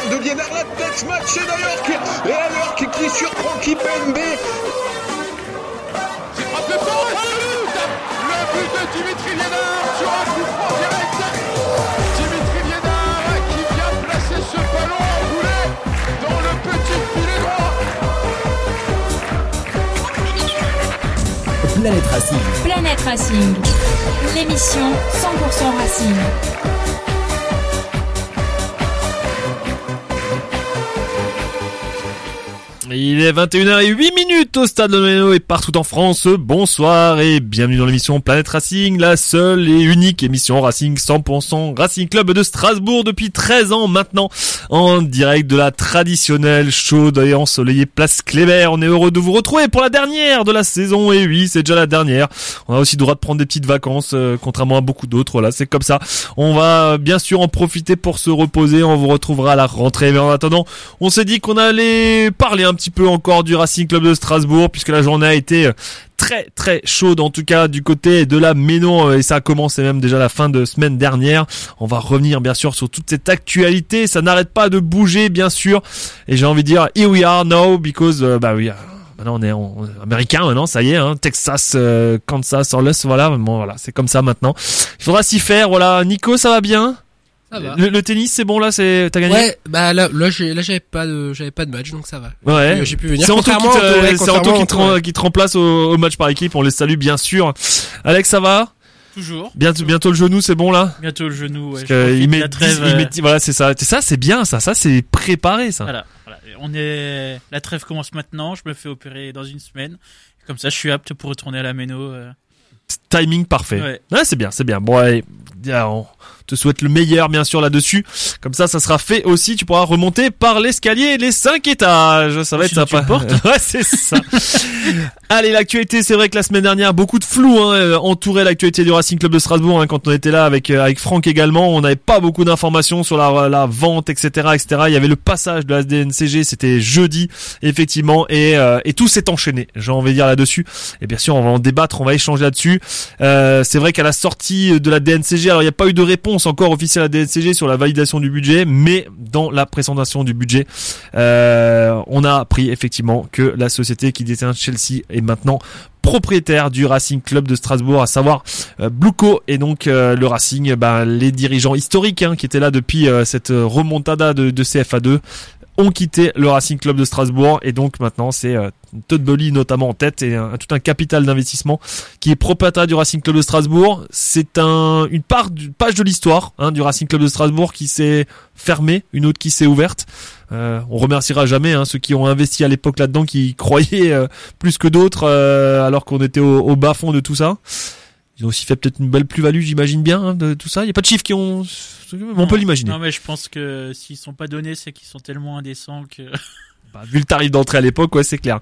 de Liénard, la tête d'Alorc. Et Alorc qui surprend Kipembe. C'est frappé fort et c'est le but Le but de Dimitri Liénard sur un coup franc direct Dimitri Liénard qui vient placer ce ballon en boulet dans le petit filet droit Planète Racing. Planète Racing, l'émission 100% Racing. Il est 21h08 minutes au stade de Méno et partout en France. Bonsoir et bienvenue dans l'émission Planète Racing, la seule et unique émission Racing 100% Racing Club de Strasbourg depuis 13 ans maintenant en direct de la traditionnelle chaude et ensoleillée place Kléber. On est heureux de vous retrouver pour la dernière de la saison et oui, c'est déjà la dernière. On a aussi le droit de prendre des petites vacances euh, contrairement à beaucoup d'autres. Voilà, c'est comme ça. On va bien sûr en profiter pour se reposer. On vous retrouvera à la rentrée mais en attendant, on s'est dit qu'on allait parler un petit peu encore du Racing Club de Strasbourg puisque la journée a été euh, très très chaude en tout cas du côté de la Ménon euh, et ça a commencé même déjà la fin de semaine dernière. On va revenir bien sûr sur toute cette actualité, ça n'arrête pas de bouger bien sûr et j'ai envie de dire here we are now because euh, bah oui Maintenant on est on américain maintenant, ça y est, hein, Texas, euh, Kansas, Orleans, voilà, bon, voilà, c'est comme ça maintenant. Il faudra s'y faire, voilà. Nico, ça va bien? Le, le tennis, c'est bon là, c'est t'as gagné Ouais, bah là, là, j'ai, là, j'avais pas de, j'avais pas de match, donc ça va. Ouais. J'ai pu venir. C'est Anto qui te, ouais, Anto qui te, Anto, ren- ouais. qui te remplace au, au match par équipe. On les salue bien sûr. Alex, ça va? Toujours. bientôt, bientôt le genou, c'est bon là? Bientôt le genou. Ouais, Parce que il met, la trêve. 10 il met euh, 10 voilà, c'est ça. C'est ça, c'est bien, ça. Ça, c'est préparé, ça. voilà, voilà. On est. La trêve commence maintenant. Je me fais opérer dans une semaine. Comme ça, je suis apte pour retourner à la méno. euh. Timing parfait. Ouais. Ouais, c'est bien, c'est bien. Bon, allez, bien, on te souhaite le meilleur, bien sûr, là-dessus. Comme ça, ça sera fait aussi. Tu pourras remonter par l'escalier les 5 étages. Ça va être sympa. ouais, c'est ça. allez, l'actualité, c'est vrai que la semaine dernière, beaucoup de flou hein, euh, entourait l'actualité du Racing Club de Strasbourg. hein, quand on était là avec euh, avec Franck également, on n'avait pas beaucoup d'informations sur la, la vente, etc., etc. Il y avait le passage de la DNCG, c'était jeudi, effectivement, et euh, et tout s'est enchaîné. J'ai envie de dire là-dessus. Et bien sûr, on va en débattre, on va échanger là-dessus. Euh, c'est vrai qu'à la sortie de la DNCG, alors il n'y a pas eu de réponse encore officielle à la DNCG sur la validation du budget, mais dans la présentation du budget, euh, on a appris effectivement que la société qui détient Chelsea est maintenant propriétaire du Racing Club de Strasbourg, à savoir euh, et donc euh, le Racing, ben, les dirigeants historiques hein, qui étaient là depuis euh, cette remontada de, de CFA2 ont quitté le Racing Club de Strasbourg et donc maintenant c'est euh, Todd Bully notamment en tête et tout un capital d'investissement qui est propriétaire du Racing Club de Strasbourg. C'est un, une part du, page de l'histoire hein, du Racing Club de Strasbourg qui s'est fermée, une autre qui s'est ouverte. Euh, on remerciera jamais hein, ceux qui ont investi à l'époque là-dedans, qui croyaient euh, plus que d'autres, euh, alors qu'on était au bas fond de tout ça. Ils ont aussi fait peut-être une belle plus-value, j'imagine bien, hein, de tout ça. Il n'y a pas de chiffres qui ont... On peut l'imaginer. Non, mais je pense que s'ils sont pas donnés, c'est qu'ils sont tellement indécents que. Bah, vu le tarif d'entrée à l'époque, ouais, c'est clair.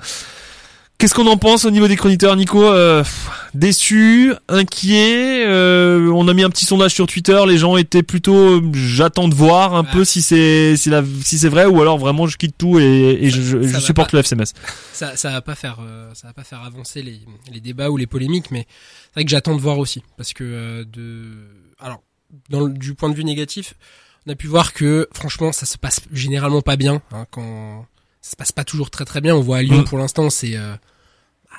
Qu'est-ce qu'on en pense au niveau des chroniqueurs, Nico Euh, Déçu, inquiet. euh, on a mis un petit sondage sur Twitter. Les gens étaient plutôt, euh, j'attends de voir un Ouais. peu si c'est si, c'est vrai ou alors vraiment je quitte tout et, et je, Ça supporte pas. le FCMS. Ça, ça va pas faire, euh, ça va pas faire avancer les, les débats ou les polémiques, mais c'est vrai que j'attends de voir aussi, parce que euh, de, alors, dans le- du point de vue négatif, on a pu voir que franchement, ça se passe généralement pas bien, hein, quand ça se passe pas toujours très très bien. On voit à Lyon Mm. pour l'instant, c'est euh,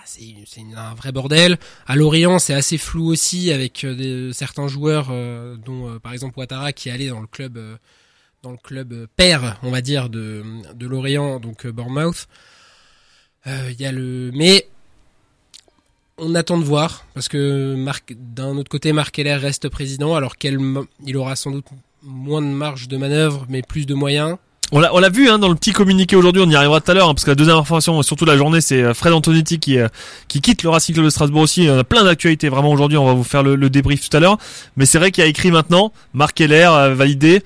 c'est c'est un vrai bordel. À Lorient, c'est assez flou aussi avec euh, des, certains joueurs, euh, dont euh, par exemple Ouattara qui est allé dans le club, euh, dans le club euh, père, on va dire de Lorient, donc euh, Bournemouth. Euh, Il y a le, mais on attend de voir parce que d'un autre côté, Marc Keller reste président, alors qu'il il aura sans doute moins de marge de manœuvre, mais plus de moyens. On l'a, on l'a vu hein, dans le petit communiqué aujourd'hui, on y arrivera tout à l'heure, hein, parce que la deuxième information, surtout la journée, c'est euh, Fred Antonetti qui, euh, qui quitte le Racing de Strasbourg aussi. On a plein d'actualités vraiment aujourd'hui, on va vous faire le, le débrief tout à l'heure. Mais c'est vrai qu'il a écrit maintenant, Marc Keller euh, validé,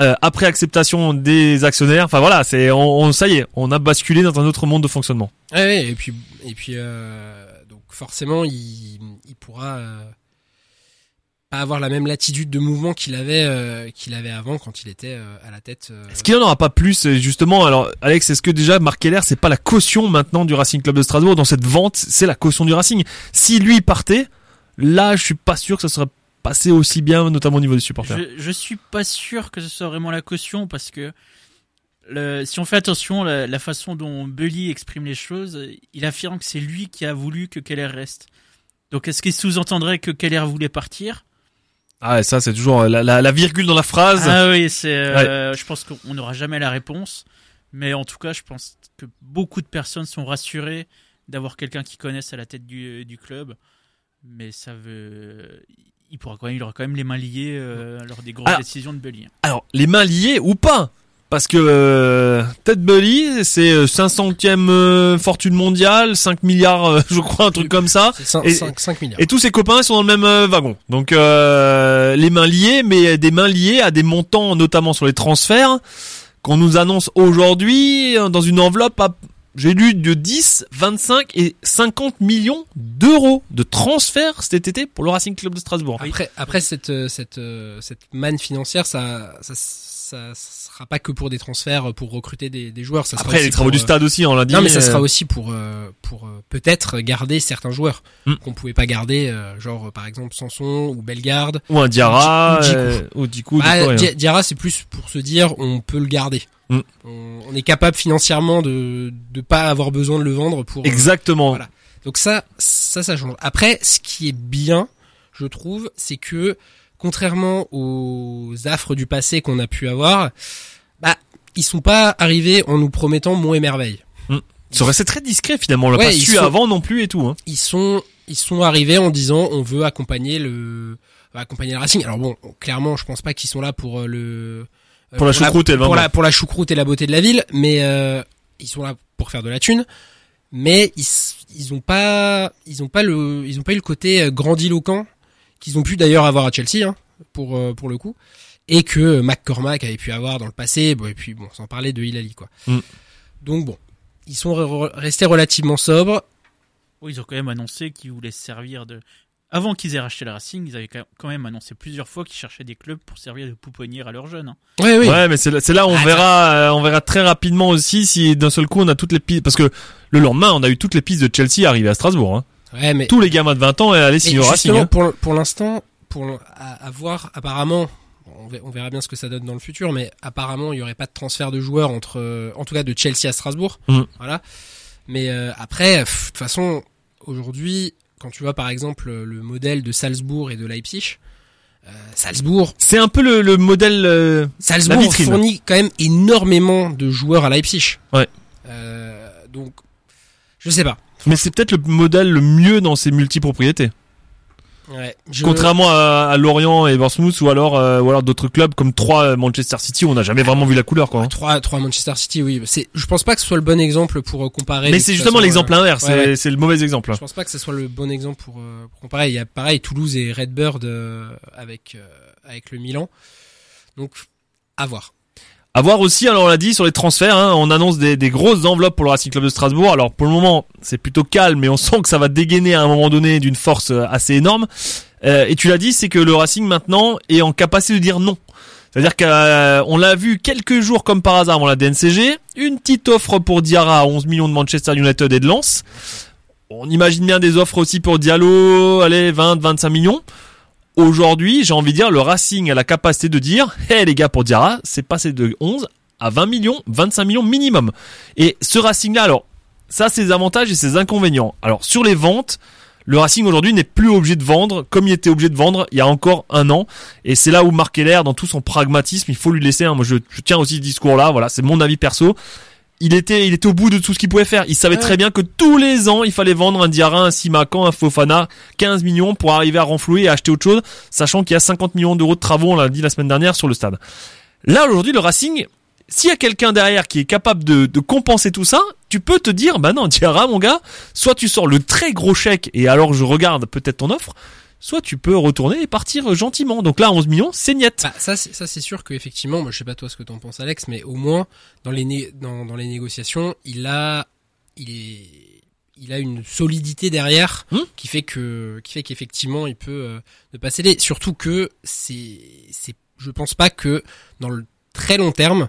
euh, après acceptation des actionnaires. Enfin voilà, c'est on, on- ça y est, on a basculé dans un autre monde de fonctionnement. Et puis et puis euh, donc forcément il, il pourra euh, pas avoir la même latitude de mouvement qu'il avait euh, qu'il avait avant quand il était euh, à la tête. euh, Est-ce qu'il en aura pas plus euh, justement Alors Alex, est-ce que déjà Marc Keller, c'est pas la caution maintenant du Racing Club de Strasbourg dans cette vente C'est la caution du Racing? Si lui partait, là, je suis pas sûr que ça serait passé aussi bien, notamment au niveau des supporters. Je, je suis pas sûr que ce soit vraiment la caution parce que le, si on fait attention, la, la façon dont Bully exprime les choses, il affirme que c'est lui qui a voulu que Keller reste. Donc est-ce qu'il sous-entendrait que Keller voulait partir? Ah, et ça, c'est toujours la, la, la virgule dans la phrase. Ah oui, c'est. euh, Je pense qu'on n'aura jamais la réponse, mais en tout cas, je pense que beaucoup de personnes sont rassurées d'avoir quelqu'un qui connaisse à la tête du, du club, mais ça veut. Il pourra quand même, il aura quand même les mains liées euh, lors des grosses Ah. décisions de Bully. Alors, les mains liées ou pas? Parce que euh, Ted Bully, c'est euh, 500e euh, fortune mondiale, 5 milliards, euh, je crois, un truc comme ça. c'est 5, Et- 5, milliards. Et tous ses copains sont dans le même euh, wagon. Donc euh, les mains liées, mais des mains liées à des montants, notamment sur les transferts, qu'on nous annonce aujourd'hui euh, dans une enveloppe à, j'ai lu, de 10, 25 et 50 millions d'euros de transferts cet été pour le Racing Club de Strasbourg. Après, après cette euh, cette euh, cette manne financière, ça ça ça sera pas que pour des transferts pour recruter des, des joueurs. Ça Après les travaux pour, du euh, stade aussi, on l'a dit. Non, mais ça euh, sera aussi pour euh, pour peut-être garder certains joueurs Hmm. qu'on pouvait pas garder, genre par exemple Sanson ou Bellegarde. ou un Diarra, Ou Djikou. ou Djikou, Bah, Diarra, c'est plus pour se dire on peut le garder. Hmm. On, on est capable financièrement de de pas avoir besoin de le vendre pour. Exactement. voilà. Donc ça, ça, ça change. Après, ce qui est bien, je trouve, c'est que contrairement aux affres du passé qu'on a pu avoir, bah ils sont pas arrivés en nous promettant mon et merveille. Ça restait très discret finalement. On l'a Ouais, pas ils su sont- avant non plus et tout. Hein. Ils sont ils sont arrivés en disant on veut accompagner le accompagner le Racing. Alors bon, clairement, je pense pas qu'ils sont là pour euh, le euh, Pour la choucroute et le pour la pour la choucroute et la beauté de la ville, mais euh, ils sont là pour faire de la thune. Mais ils ils ont pas ils ont pas le ils ont pas eu le côté euh, grandiloquent qu'ils ont pu d'ailleurs avoir à Chelsea hein, pour euh, pour le coup et que McCormack avait pu avoir dans le passé bon, et puis bon sans parler de Hilali quoi. Mm. Donc bon, ils sont re- restés relativement sobres. Oui, ils ont quand même annoncé qu'ils voulaient se servir de. Avant qu'ils aient racheté le Racing, ils avaient quand même annoncé plusieurs fois qu'ils cherchaient des clubs pour servir de pouponnière à leurs jeunes. hein. Ouais oui. Ouais, mais c'est là, là on Ah, verra, euh, on verra très rapidement aussi si d'un seul coup on a toutes les pistes, parce que le lendemain on a eu toutes les pistes de Chelsea arriver à Strasbourg. Hein. Ouais, mais Tous les gamins de 20 ans et aller Et signer au Racing. hein. pour, pour l'instant, pour à, à voir, apparemment, on ver- on verra bien ce que ça donne dans le futur, mais apparemment, il y aurait pas de transfert de joueurs entre, euh, en tout cas, de Chelsea à Strasbourg. Mm. Voilà. Mais euh, après, de toute façon, aujourd'hui, quand tu vois par exemple le modèle de Salzbourg et de Leipzig, euh, Salzbourg, C'est un peu le, le modèle. euh, Salzbourg vitrine. fournit quand même énormément de joueurs à Leipzig. Ouais. Euh, donc, je sais pas. Mais c'est peut-être le modèle le mieux dans ses multipropriétés. Ouais. Je- Contrairement à, à Lorient et Bournemouth ou alors euh, ou alors d'autres clubs comme 3 Manchester City où on n'a jamais vraiment vu la couleur quoi. hein. Trois, trois Manchester City, oui. C'est, je pense pas que ce soit le bon exemple pour euh, comparer. Mais c'est justement façon, l'exemple euh, inverse, ouais, c'est ouais. c'est le mauvais exemple. hein. Je pense pas que ce soit le bon exemple pour, euh, pour comparer. Il y a pareil Toulouse et Redbird euh, avec euh, avec le Milan. Donc à voir. À voir aussi, alors on l'a dit sur les transferts, hein, on annonce des, des grosses enveloppes pour le Racing Club de Strasbourg. Alors pour le moment, c'est plutôt calme, mais on sent que ça va dégainer à un moment donné d'une force euh, assez énorme. Euh, et tu l'as dit, c'est que le Racing maintenant est en capacité de dire non. C'est-à-dire qu'on l'a vu quelques jours comme par hasard avant la DNCG, une petite offre pour Diarra à 11 millions de Manchester United et de Lens. On imagine bien des offres aussi pour Diallo, allez, 20, 25 millions. Aujourd'hui, j'ai envie de dire, le Racing a la capacité de dire, hé les gars, pour Diarra, c'est passé de 11 à 20 millions, 25 millions minimum. Et ce Racing-là, alors, ça, c'est ses avantages et ses inconvénients. Alors, sur les ventes, le Racing aujourd'hui n'est plus obligé de vendre comme il était obligé de vendre il y a encore un an. Et c'est là où Marc Keller, dans tout son pragmatisme, il faut lui laisser, hein, moi je, je tiens aussi ce discours-là, voilà, c'est mon avis perso. Il était, il était au bout de tout ce qu'il pouvait faire. Il savait Ouais. très bien que tous les ans, il fallait vendre un Diarra, un Simacan, un Fofana, 15 millions pour arriver à renflouer et acheter autre chose, sachant qu'il y a 50 millions d'euros de travaux, on l'a dit la semaine dernière, sur le stade. Là, aujourd'hui, le Racing, s'il y a quelqu'un derrière qui est capable de, de compenser tout ça, tu peux te dire, bah non, Diarra, mon gars, soit tu sors le très gros chèque et alors je regarde peut-être ton offre, soit tu peux retourner et partir gentiment. Donc là, 11 millions, c'est niet. Bah, ça, c'est, ça c'est sûr que effectivement, moi je sais pas toi ce que t'en penses Alex, mais au moins dans les né- dans, dans les négociations, il a il est il a une solidité derrière Hmm. qui fait que qui fait qu'effectivement il peut euh, ne pas céder. Surtout que c'est c'est je pense pas que dans le très long terme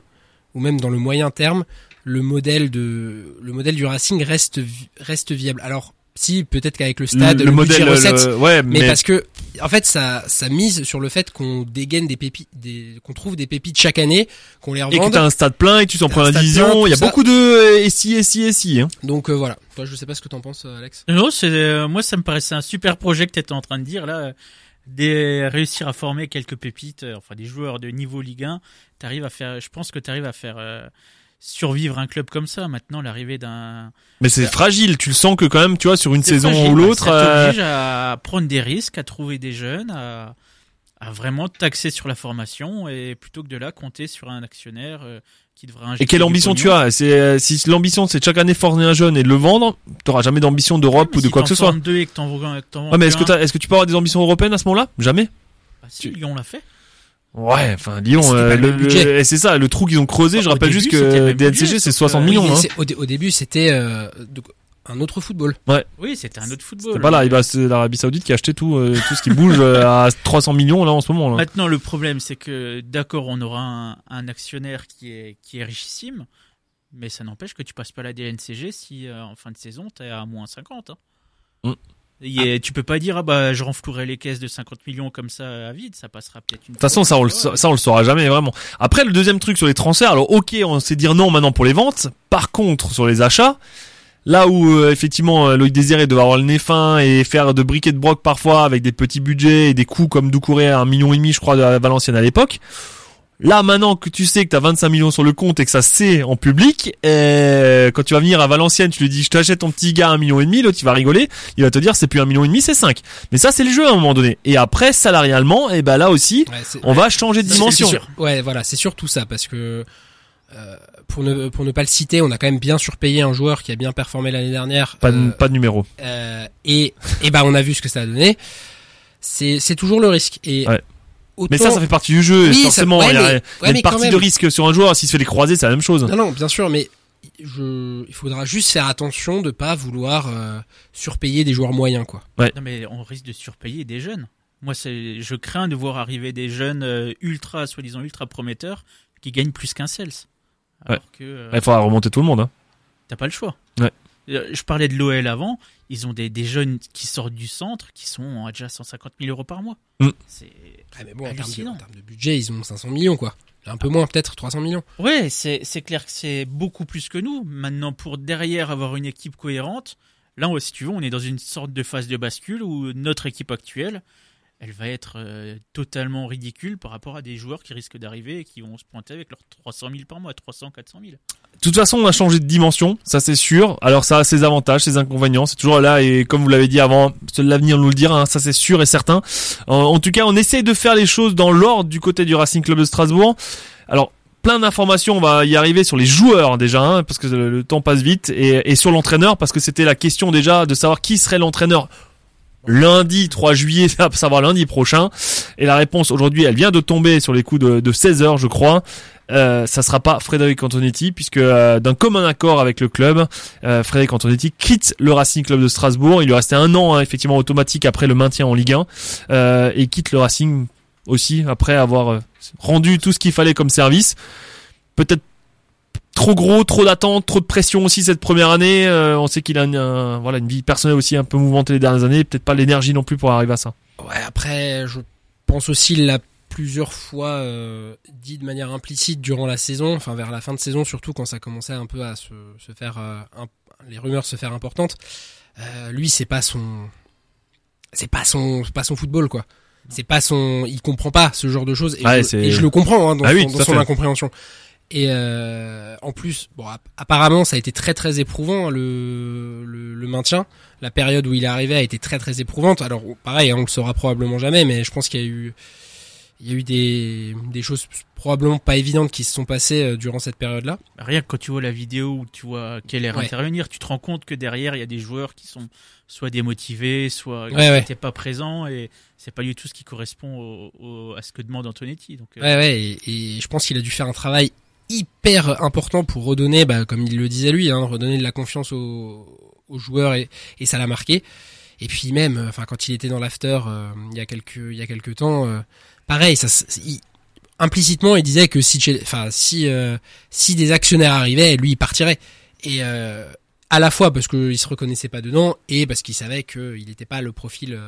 ou même dans le moyen terme le modèle de le modèle du Racing reste reste viable. Alors si peut-être qu'avec le stade, le, modèle, recettes, le- ouais, mais, mais, parce que en fait ça ça mise sur le fait qu'on dégaine des pépites des qu'on trouve des pépites chaque année qu'on les et que revende t'as un stade plein et que tu t'en T'as prends un la division. Il y a ça. beaucoup de euh, SI, SI, SI. Hein. donc euh, voilà toi je sais pas ce que t'en penses euh, Alex Non, c'est euh, moi ça me paraissait un super projet que tu étais en train de dire là, des réussir à former quelques pépites, euh, enfin des joueurs de niveau Ligue 1. T'arrives à faire, je pense que tu arrives à faire euh, survivre un club comme ça. Maintenant, l'arrivée d'un Mais c'est fragile. Tu le sens que quand même, tu vois, sur une saison fragile, ou bah, l'autre. Ça euh, t'oblige à prendre des risques, à trouver des jeunes, à, à vraiment taxer sur la formation et plutôt que de là compter sur un actionnaire euh, qui devrait Et quelle ambition tu as? C'est euh, si l'ambition c'est de chaque année former un jeune et de le vendre, t'auras jamais d'ambition d'Europe ou de si quoi que ce soit. deux et que Ouais, mais est-ce que tu peux avoir des ambitions européennes à ce moment-là? Jamais. bah, si, Lyon l'a fait. Ouais, enfin Lyon, euh, le budget. et c'est ça, le trou qu'ils ont creusé. Je rappelle début, juste que DNCG c'est sauf 60 que- millions. Oui, hein. au, dé- au début c'était euh, un autre football Oui, c'était un autre football. C'est pas là, bah, c'est l'Arabie Saoudite qui a acheté tout, euh, tout ce qui bouge euh, à 300 millions là en ce moment. Là. Maintenant, le problème, c'est que d'accord, on aura un, un actionnaire qui est, qui est richissime, mais ça n'empêche que tu passes pas la DNCG si euh, en fin de saison tu es à moins 50. Hein. Mm. Et tu peux pas dire ah bah je renflouerai les caisses de 50 millions comme ça à vide, ça passera peut-être une. De toute façon, ça on, le, ça on le saura jamais vraiment. Après, le deuxième truc sur les transferts, alors ok, on sait dire non maintenant pour les ventes. Par contre, sur les achats, là où euh, effectivement euh, Loïc Désiré devait avoir le nez fin et faire de briquet de broc parfois avec des petits budgets et des coûts comme Doucouré à un million et demi, je crois, de Valenciennes à l'époque. Là maintenant que tu sais que t'as 25 millions sur le compte et que ça c'est en public, euh, quand tu vas venir à Valenciennes, tu lui dis je t'achète ton petit gars un million et demi, l'autre il va rigoler, il va te dire c'est plus un million et demi, c'est 5. Mais ça c'est le jeu à un moment donné. Et après salarialement, et ben là aussi, Ouais, on va changer de dimension. sûr. Ouais, voilà, c'est surtout ça parce que euh, pour ne pour ne pas le citer, on a quand même bien surpayé un joueur qui a bien performé l'année dernière. Pas de, euh, pas de numéro. euh, et et ben on a vu ce que ça a donné. C'est c'est toujours le risque. Et Ouais. Autant- Mais ça, ça fait partie du jeu. Oui, ça- forcément, ouais, il y a, mais- il y a ouais, une partie même. de risque sur un joueur. S'il se fait les croiser, c'est la même chose. Non, non, bien sûr, mais je, il faudra juste faire attention de pas vouloir euh, surpayer des joueurs moyens, quoi. Non mais on risque de surpayer des jeunes. Moi, je crains de voir arriver des jeunes euh, ultra, soi-disant ultra prometteurs, qui gagnent plus qu'un Cels. Alors que euh, Il faudra remonter tout le monde. Hein. t'as pas le choix. Ouais. Je parlais de l'OL avant. Ils ont des, des jeunes qui sortent du centre, qui sont à déjà 150 000 euros par mois. Mm. C'est Ah, mais bon, en termes, de, Hallucinant. en termes de budget, ils ont 500 millions, quoi. Un peu moins, peut-être 300 millions. Ouais, c'est c'est clair que c'est beaucoup plus que nous. Maintenant, pour derrière avoir une équipe cohérente, là, si tu veux, on est dans une sorte de phase de bascule où notre équipe actuelle, elle va être euh, totalement ridicule par rapport à des joueurs qui risquent d'arriver et qui vont se pointer avec leurs 300 000 par mois, 300, 400 000. De toute façon, on a changé de dimension, ça c'est sûr. Alors ça a ses avantages, ses inconvénients. C'est toujours là et comme vous l'avez dit avant, l'avenir nous le dira. hein, ça c'est sûr et certain. En, en tout cas, on essaye de faire les choses dans l'ordre du côté du Racing Club de Strasbourg. Alors plein d'informations, on va y arriver sur les joueurs déjà, hein, parce que le, temps passe vite, et sur l'entraîneur, parce que c'était la question déjà de savoir qui serait l'entraîneur lundi 3 juillet, à savoir lundi prochain. Et la réponse aujourd'hui, elle vient de tomber sur les coups de, de 16 heures, je crois. Euh, ça sera pas Frédéric Antonetti puisque euh, d'un commun accord avec le club, euh, Frédéric Antonetti quitte le Racing Club de Strasbourg. Il lui restait un an hein, effectivement automatique après le maintien en Ligue 1 euh, et quitte le Racing aussi après avoir euh, rendu tout ce qu'il fallait comme service. Peut-être trop gros, trop d'attentes, trop de pression aussi cette première année. Euh, on sait qu'il a une, un- voilà une vie personnelle aussi un peu mouvementée les dernières années. Peut-être pas l'énergie non plus pour arriver à ça. Ouais, après, je pense aussi il l'a plusieurs fois euh, dit de manière implicite durant la saison, enfin vers la fin de saison surtout quand ça commençait un peu à se, se faire, euh, imp- les rumeurs se faire importantes. Euh, lui, c'est pas son, c'est pas son, c'est pas son football quoi. C'est pas son, il comprend pas ce genre de choses et, Ouais, je, et je le comprends hein, dans, Ah oui, son, tout dans à son fait. incompréhension. Et euh, en plus, bon, app- apparemment, ça a été très très éprouvant hein, le, le, le maintien. La période où il est arrivé a été très très éprouvante. Alors pareil, hein, on le saura probablement jamais, mais je pense qu'il y a eu il y a eu des, des choses probablement pas évidentes qui se sont passées euh, durant cette période-là. Rien que quand tu vois la vidéo où tu vois Keller Ouais. intervenir, tu te rends compte que derrière il y a des joueurs qui sont soit démotivés, soit qui Ouais, ouais. n'étaient pas présents et c'est pas du tout ce qui correspond au, au- à ce que demande Antonetti. Donc, euh, Ouais, ouais, et, et je pense qu'il a dû faire un travail hyper important pour redonner, bah, comme il le disait lui, hein, redonner de la confiance aux, aux joueurs et, et ça l'a marqué. Et puis même, euh, enfin, quand il était dans l'after euh, il y a quelques, il y a quelques temps, euh, pareil, ça, il- implicitement, il disait que si, enfin, si, euh, si des actionnaires arrivaient, lui, il partirait. Et euh, à la fois parce qu'il se reconnaissait pas dedans et parce qu'il savait qu'il n'était pas le profil.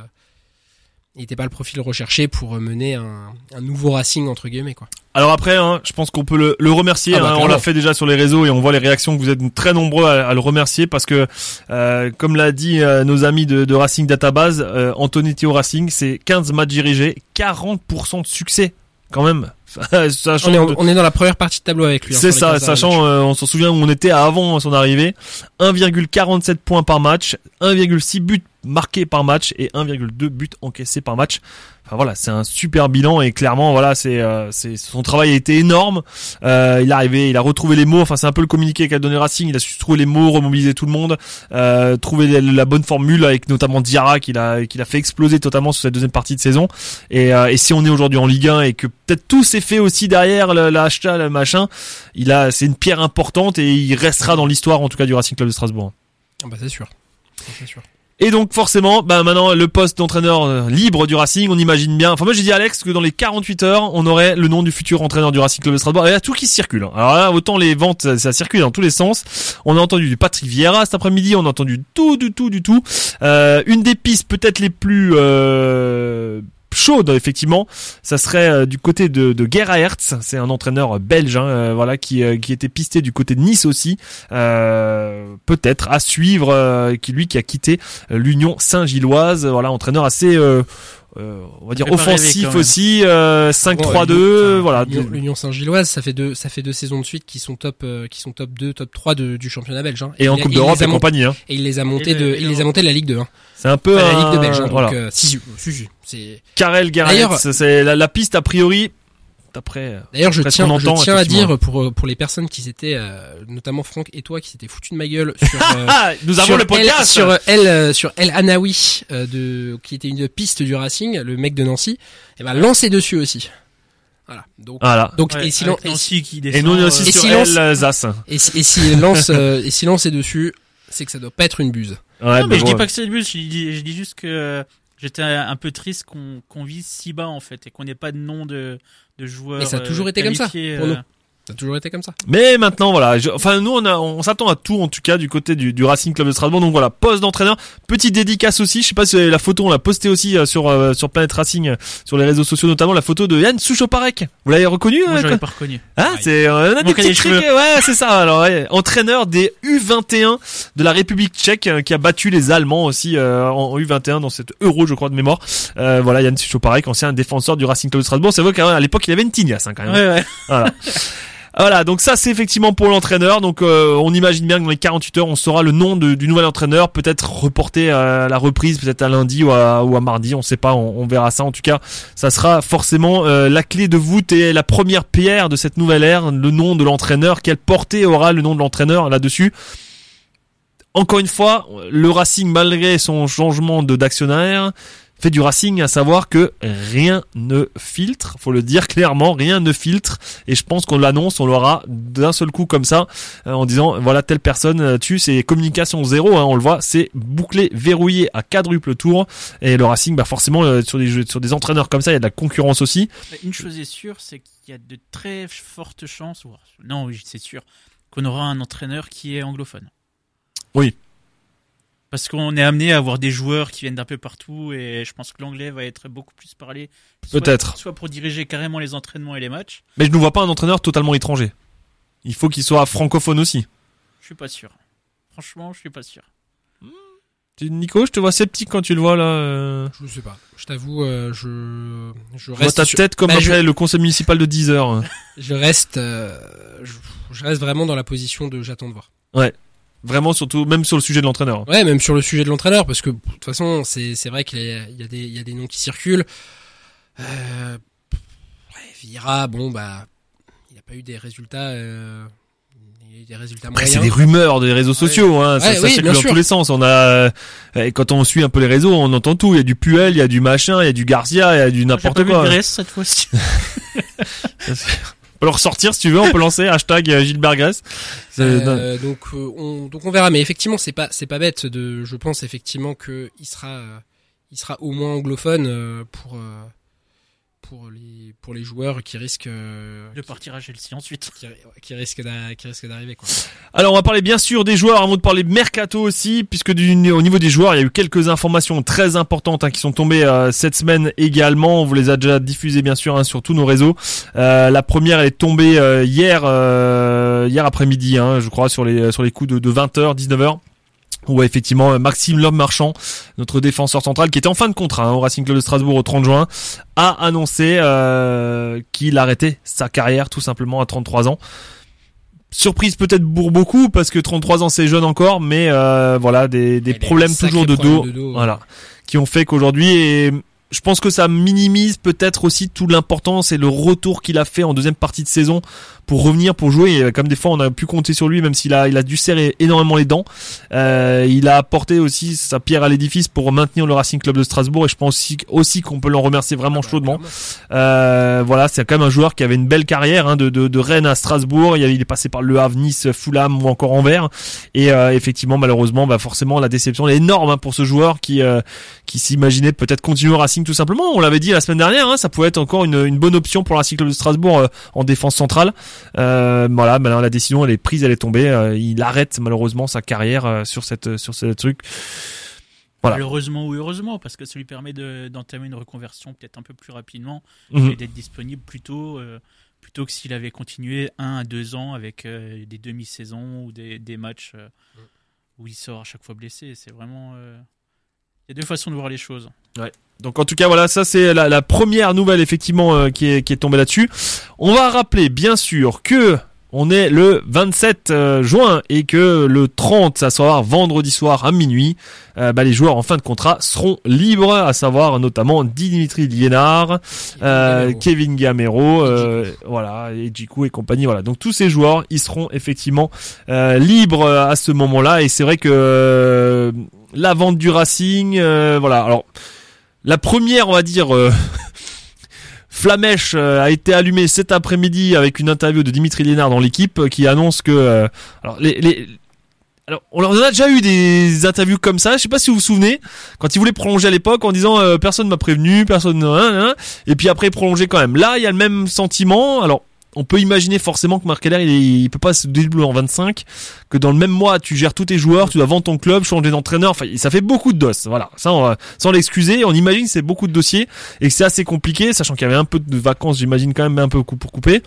Euh, il n'était pas le profil recherché pour mener un, un nouveau Racing entre guillemets quoi. Alors après, hein, je pense qu'on peut le, le remercier. Ah bah, hein, on l'a fait déjà sur les réseaux et on voit les réactions que vous êtes très nombreux à, à le remercier parce que, euh, comme l'a dit euh, nos amis de, de Racing Database, euh, Antonetti au Racing, c'est 15 matchs dirigés, 40% de succès quand même. Sachant On est, on dans la première partie de tableau avec lui. hein, c'est ça, 15 derniers sachant, euh, on s'en souvient où on était avant son arrivée. 1,47 points par match, 1,6 buts marqués par match et 1,2 buts encaissés par match. Enfin voilà, c'est un super bilan et clairement voilà, c'est euh, son travail a été énorme. Euh, il est arrivé, il a retrouvé les mots. Enfin c'est un peu le communiqué qu'a donné Racing. Il a su trouver les mots, remobiliser tout le monde, euh, trouver la, la bonne formule avec notamment Diarra qu'il a qu'il a fait exploser totalement sur cette deuxième partie de saison. Et, euh, et si on est aujourd'hui en Ligue 1 et que peut-être tout s'est fait aussi derrière le, l'achat, le machin, il a, c'est une pierre importante et il restera dans l'histoire en tout cas du Racing Club de Strasbourg. Ah bah c'est sûr. C'est sûr. Et donc forcément, bah maintenant le poste d'entraîneur euh, libre du Racing, on imagine bien. Enfin moi j'ai dit à Alex que dans les 48 heures, on aurait le nom du futur entraîneur du Racing Club de Strasbourg. Il y a tout qui circule. Alors là, autant les ventes, ça, ça circule dans tous les sens. On a entendu du Patrick Vieira cet après-midi, on a entendu tout, du tout, du tout. Euh, une des pistes peut-être les plus euh, chaudes effectivement, ça serait euh, du côté de, de Gera Hertz. C'est un entraîneur belge, hein, euh, voilà, qui, euh, qui était pisté du côté de Nice aussi. Euh, peut-être à suivre, euh, qui lui qui a quitté euh, l'Union Saint-Gilloise. Voilà, entraîneur assez, euh, euh, on va dire offensif aussi. euh, 5-3-2, Bon, l'Union- euh, voilà. L'Union- Saint-Gilloise, ça fait deux, ça fait deux saisons de suite qui sont top, euh, qui sont top 2, top 3 de, du championnat belge. hein. Et en il Coupe d'Europe les et a montés- compagnie. Hein. Et il les a montés de, il les a montés de la Ligue 2. Hein. C'est un peu Enfin, la Ligue de Belge. hein, donc, voilà. euh, si, si, si, si, c'est. Karel D'ailleurs- Garrett, c'est la, la piste a priori. D'après. euh, D'ailleurs, je tiens, qu'on je entend, tiens à dire pour pour les personnes qui s'étaient, euh, notamment Franck et toi, qui s'étaient foutus de ma gueule sur. euh, Ah, nous avons sur le podcast. El, sur El, euh, sur El Anaoui, euh, de, qui était une piste du Racing, le mec de Nancy, et ben lancé dessus aussi. Voilà. Donc, Voilà. donc Ouais, et si Nancy qui Et nous on est aussi euh, Et sur silence. Alsace. Et si, et s'il lance, euh, et s'il lance dessus, c'est que ça doit pas être une buse. Ouais, non, mais je bon, dis pas que c'est le but, je dis, je dis juste que euh, j'étais un peu triste qu'on qu'on vise si bas en fait et qu'on n'ait pas de nom de, de joueurs. Mais ça a euh, toujours été comme ça, pour nous. Ça a toujours été comme ça. Mais maintenant voilà, je- enfin nous on a, on s'attend à tout en tout cas du côté du, du Racing Club de Strasbourg. Donc voilà, poste d'entraîneur, petite dédicace aussi. Je sais pas si vous avez la photo, on l'a posté aussi euh, sur euh, sur Planet Racing, euh, sur les réseaux sociaux notamment la photo de Yann Souchoparek. Vous l'avez reconnu Moi, euh, quoi pas reconnu. Ah, c'est euh, on a des petits trucs, ouais, c'est ça. Alors, ouais, entraîneur des U21 de la République Tchèque qui a battu les Allemands aussi euh, en, en U21 dans cette Euro, je crois de mémoire. Euh, voilà, Yann Souchoparek, ancien défenseur du Racing Club de Strasbourg. C'est vrai qu'à l'époque il avait une tignasse hein, quand même. Ouais, ouais. Voilà. Voilà, donc ça c'est effectivement pour l'entraîneur. Donc euh, on imagine bien que dans les 48 heures, on saura le nom du nouvel entraîneur, peut-être reporté à la reprise, peut-être à lundi ou à, mardi, on sait pas, on, on verra ça. En tout cas, ça sera forcément euh, la clé de voûte et la première pierre de cette nouvelle ère, le nom de l'entraîneur. Quelle portée aura le nom de l'entraîneur là-dessus Encore une fois, le Racing, malgré son changement de d'actionnaire, fait du Racing, à savoir que rien ne filtre, faut le dire clairement, rien ne filtre, et je pense qu'on l'annonce, on l'aura d'un seul coup comme ça, euh, en disant voilà telle personne euh, tue, c'est communication zéro, hein, on le voit, c'est bouclé, verrouillé à quadruple tour, et le Racing, bah forcément euh, sur des jeux, sur des entraîneurs comme ça, il y a de la concurrence aussi. Une chose est sûre, c'est qu'il y a de très fortes chances, non, oui, c'est sûr, qu'on aura un entraîneur qui est anglophone. Oui. Parce qu'on est amené à avoir des joueurs qui viennent d'un peu partout et je pense que l'anglais va être beaucoup plus parlé. Peut-être. Soit pour diriger carrément les entraînements et les matchs. Mais je ne vois pas un entraîneur totalement étranger. Il faut qu'il soit francophone aussi. Je suis pas sûr. Franchement, je suis pas sûr. Nico, je te vois sceptique quand tu le vois là. euh. Je sais pas. Je t'avoue, euh, je, je Je vois reste, ta sur- tête comme Bah, après le conseil municipal de 10 heures. je reste, euh, je, je reste vraiment dans la position de j'attends de voir. Vraiment, surtout, même sur le sujet de l'entraîneur. Ouais, même sur le sujet de l'entraîneur, parce que de toute façon, c'est c'est vrai qu'il y, a- il y a des il y a des noms qui circulent. Euh, Vira, bon bah, il n'a pas eu des résultats. Euh, il a eu des résultats Après, moyens. c'est des rumeurs des réseaux sociaux, hein. Ça, Ouais, ça oui, circule dans sûr. tous les sens. On a, euh, quand on suit un peu les réseaux, on entend tout. Il y a du Puel, il y a du machin, il y a du Garcia, il y a du J'ai n'importe pas vu quoi. de Grèce cette fois-ci. Peut le ressortir si tu veux, on peut lancer hashtag euh, Gilbert Grèce. Euh, donc euh, on donc on verra mais effectivement c'est pas c'est pas bête de je pense effectivement que il sera il sera au moins anglophone pour euh, pour les pour les joueurs qui risquent euh, De partir à Chelsea ensuite. qui, qui risquent d'arriver quoi. Alors on va parler bien sûr des joueurs avant de parler mercato aussi, puisque du, au niveau des joueurs, il y a eu quelques informations très importantes hein, qui sont tombées euh, cette semaine également. On vous les a déjà diffusées bien sûr hein, sur tous nos réseaux. Euh, la première elle est tombée euh, hier euh, hier après-midi, hein, je crois, sur les sur les coups de, de 20h, 19h. Où effectivement Maxime L'Homme Marchand, notre défenseur central, qui était en fin de contrat hein, au Racing Club de Strasbourg au 30 juin, a annoncé euh, qu'il arrêtait sa carrière tout simplement à 33 ans surprise peut-être pour beaucoup parce que 33 ans c'est jeune encore mais euh, voilà des, des problèmes toujours de dos, de dos, ouais. voilà qui ont fait qu'aujourd'hui et je pense que ça minimise peut-être aussi toute l'importance et le retour qu'il a fait en deuxième partie de saison pour revenir pour jouer et comme des fois on a pu compter sur lui même s'il a il a dû serrer énormément les dents euh, il a apporté aussi sa pierre à l'édifice pour maintenir le Racing Club de Strasbourg et je pense aussi, aussi qu'on peut l'en remercier vraiment chaudement euh, voilà, c'est quand même un joueur qui avait une belle carrière hein, de, de, de Rennes à Strasbourg. Il, est passé par Le Havre, Nice, Fulham ou encore Anvers. Et euh, effectivement, malheureusement, bah forcément, la déception est énorme hein, pour ce joueur qui euh, qui s'imaginait peut-être continuer au Racing tout simplement. On l'avait dit la semaine dernière, hein, ça pouvait être encore une, une bonne option pour le Racing Club de Strasbourg euh, en défense centrale. Euh, voilà, maintenant la décision elle est prise, elle est tombée. Euh, il arrête malheureusement sa carrière euh, sur cette sur ce truc. Voilà. Malheureusement ou heureusement, parce que ça lui permet de- d'entamer une reconversion peut-être un peu plus rapidement Mhm. et d'être disponible plus tôt, euh, plutôt que s'il avait continué un à deux ans avec euh, des demi-saisons ou des, des matchs euh, où il sort à chaque fois blessé. C'est vraiment. Il y a deux façons de voir les choses. Donc en tout cas voilà ça c'est la, première nouvelle effectivement euh, qui est tombée là-dessus. On va rappeler bien sûr que on est le 27 euh, juin et que le 30 à savoir vendredi soir à minuit euh, bah, les joueurs en fin de contrat seront libres à savoir notamment Dimitri Liénard, euh, Kevin Gamero, euh, voilà et Jiku et compagnie voilà. Donc tous ces joueurs ils seront effectivement euh, libres à ce moment-là. Et c'est vrai que euh, la vente du Racing euh, voilà. Alors la première, on va dire, euh, flamèche euh, a été allumée cet après-midi avec une interview de Dimitri Lénard dans l'équipe euh, qui annonce que, euh, alors les, les on en a déjà eu des interviews comme ça. Je sais pas si vous vous souvenez, quand il voulait prolonger à l'époque en disant euh, personne m'a prévenu, personne, hein, hein, et puis après prolonger quand même. Là, il y a le même sentiment. Alors, on peut imaginer forcément que Marc il, il peut pas se dédoubler en 25, que dans le même mois, tu gères tous tes joueurs, tu dois vendre ton club, changer d'entraîneur. Enfin, ça fait beaucoup de dos. Voilà, ça, on sans l'excuser, on imagine c'est beaucoup de dossiers et que c'est assez compliqué, sachant qu'il y avait un peu de vacances, j'imagine quand même un peu pour couper.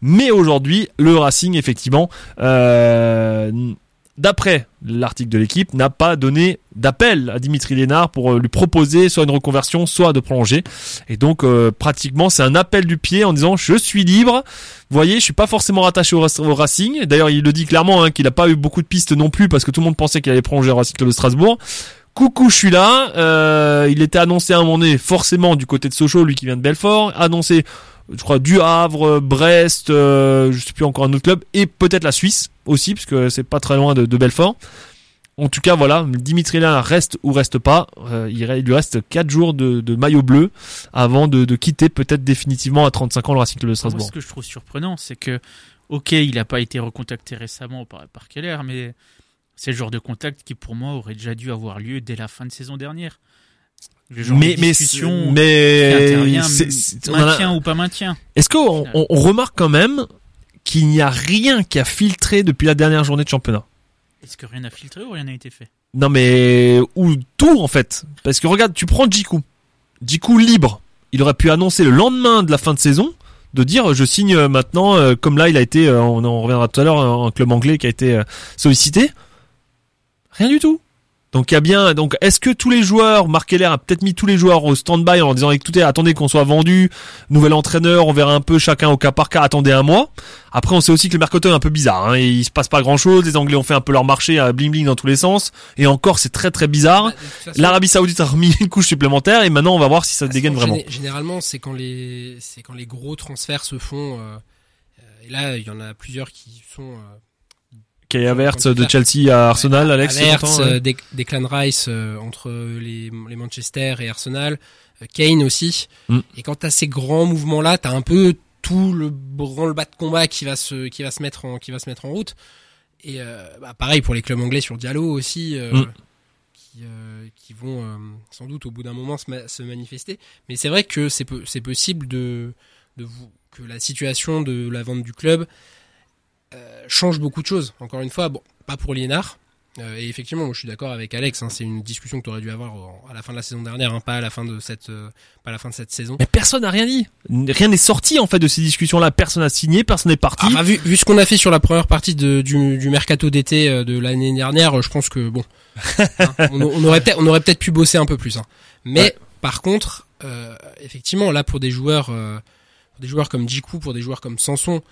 Mais aujourd'hui, le Racing, effectivement, euh, d'après l'article de l'équipe, n'a pas donné d'appel à Dimitri Lénard pour euh, lui proposer soit une reconversion, soit de prolonger. Et donc, euh, pratiquement, c'est un appel du pied en disant je suis libre. Vous voyez, je suis pas forcément rattaché au, Rac- au Racing. D'ailleurs, il le dit clairement hein, qu'il n'a pas eu beaucoup de pistes non plus parce que tout le monde pensait qu'il allait prolonger au Racing de Strasbourg. Coucou, je suis là. Euh, il était annoncé à un moment donné, forcément du côté de Sochaux, lui qui vient de Belfort, annoncé, je crois, du Havre, Brest, euh, je sais plus encore un autre club, et peut-être la Suisse aussi, puisque c'est pas très loin de, Belfort. En tout cas, voilà, Dimitri Lénard reste ou reste pas. Euh, il, lui reste 4 jours de, maillot bleu avant de, quitter peut-être définitivement à 35 ans le Racing de Strasbourg. ce que je trouve surprenant, c'est que, ok, il n'a pas été recontacté récemment par, par Keller, mais c'est le genre de contact qui, pour moi, aurait déjà dû avoir lieu dès la fin de saison dernière. Mais mais mais a- maintien ou pas maintien. Est-ce qu'on on, on remarque quand même qu'il n'y a rien qui a filtré depuis la dernière journée de championnat? Est-ce que rien n'a filtré ou rien n'a été fait? Non mais ou tout en fait. Parce que regarde, tu prends Jiku. Jiku libre. Il aurait pu annoncer le lendemain de la fin de saison de dire je signe maintenant euh, comme là il a été euh, on en reviendra tout à l'heure un un club anglais qui a été euh, sollicité. Rien du tout. Donc il y a bien. Donc est-ce que tous les joueurs, Marc Keller a peut-être mis tous les joueurs au stand-by en disant écoutez, attendez qu'on soit vendu, nouvel entraîneur, on verra un peu chacun au cas par cas, attendez un mois. Après on sait aussi que le mercato est un peu bizarre. Hein, et il se passe pas grand-chose. Les Anglais ont fait un peu leur marché à bling bling dans tous les sens. Et encore c'est très très bizarre. Bah, L'Arabie Saoudite a remis une couche supplémentaire et maintenant on va voir si ça toute dégaine vraiment. géné- Généralement, c'est quand les c'est quand les gros transferts se font. euh, euh, et là, il y en a plusieurs qui sont. euh, Kai Havertz de Chelsea à Arsenal, Alex. Havertz, ouais. euh, Dec- Declan Rice euh, entre les, les Manchester et Arsenal, euh, Kane aussi. Mm. Et quand t'as ces grands mouvements-là, t'as un peu tout le branle-bas de combat qui va se qui va se mettre en qui va se mettre en route. Et euh, bah, pareil pour les clubs anglais sur Diallo aussi. euh, Mm. Qui, euh, qui vont euh, sans doute au bout d'un moment se, ma- se manifester. Mais c'est vrai que c'est po- c'est possible de, de vous, que la situation de la vente du club euh, change beaucoup de choses. Encore une fois, bon, pas pour Liénard. Euh, et effectivement, moi, je suis d'accord avec Alex. hein, c'est une discussion que tu aurais dû avoir à la fin de la saison dernière, hein, pas à la fin de cette, euh, pas à la fin de cette saison. Mais personne n'a rien dit. Rien n'est sorti en fait de ces discussions-là. Personne n'a signé, personne n'est parti. Ah, bah, vu, vu ce qu'on a fait sur la première partie de, du, du mercato d'été euh, de l'année dernière, je pense que bon, hein, on, on aurait peut-être, on aurait peut-être pu bosser un peu plus. hein. Mais Ouais. par contre, euh, effectivement, là pour des joueurs, euh, pour des joueurs comme Jiku, pour des joueurs comme Sanson,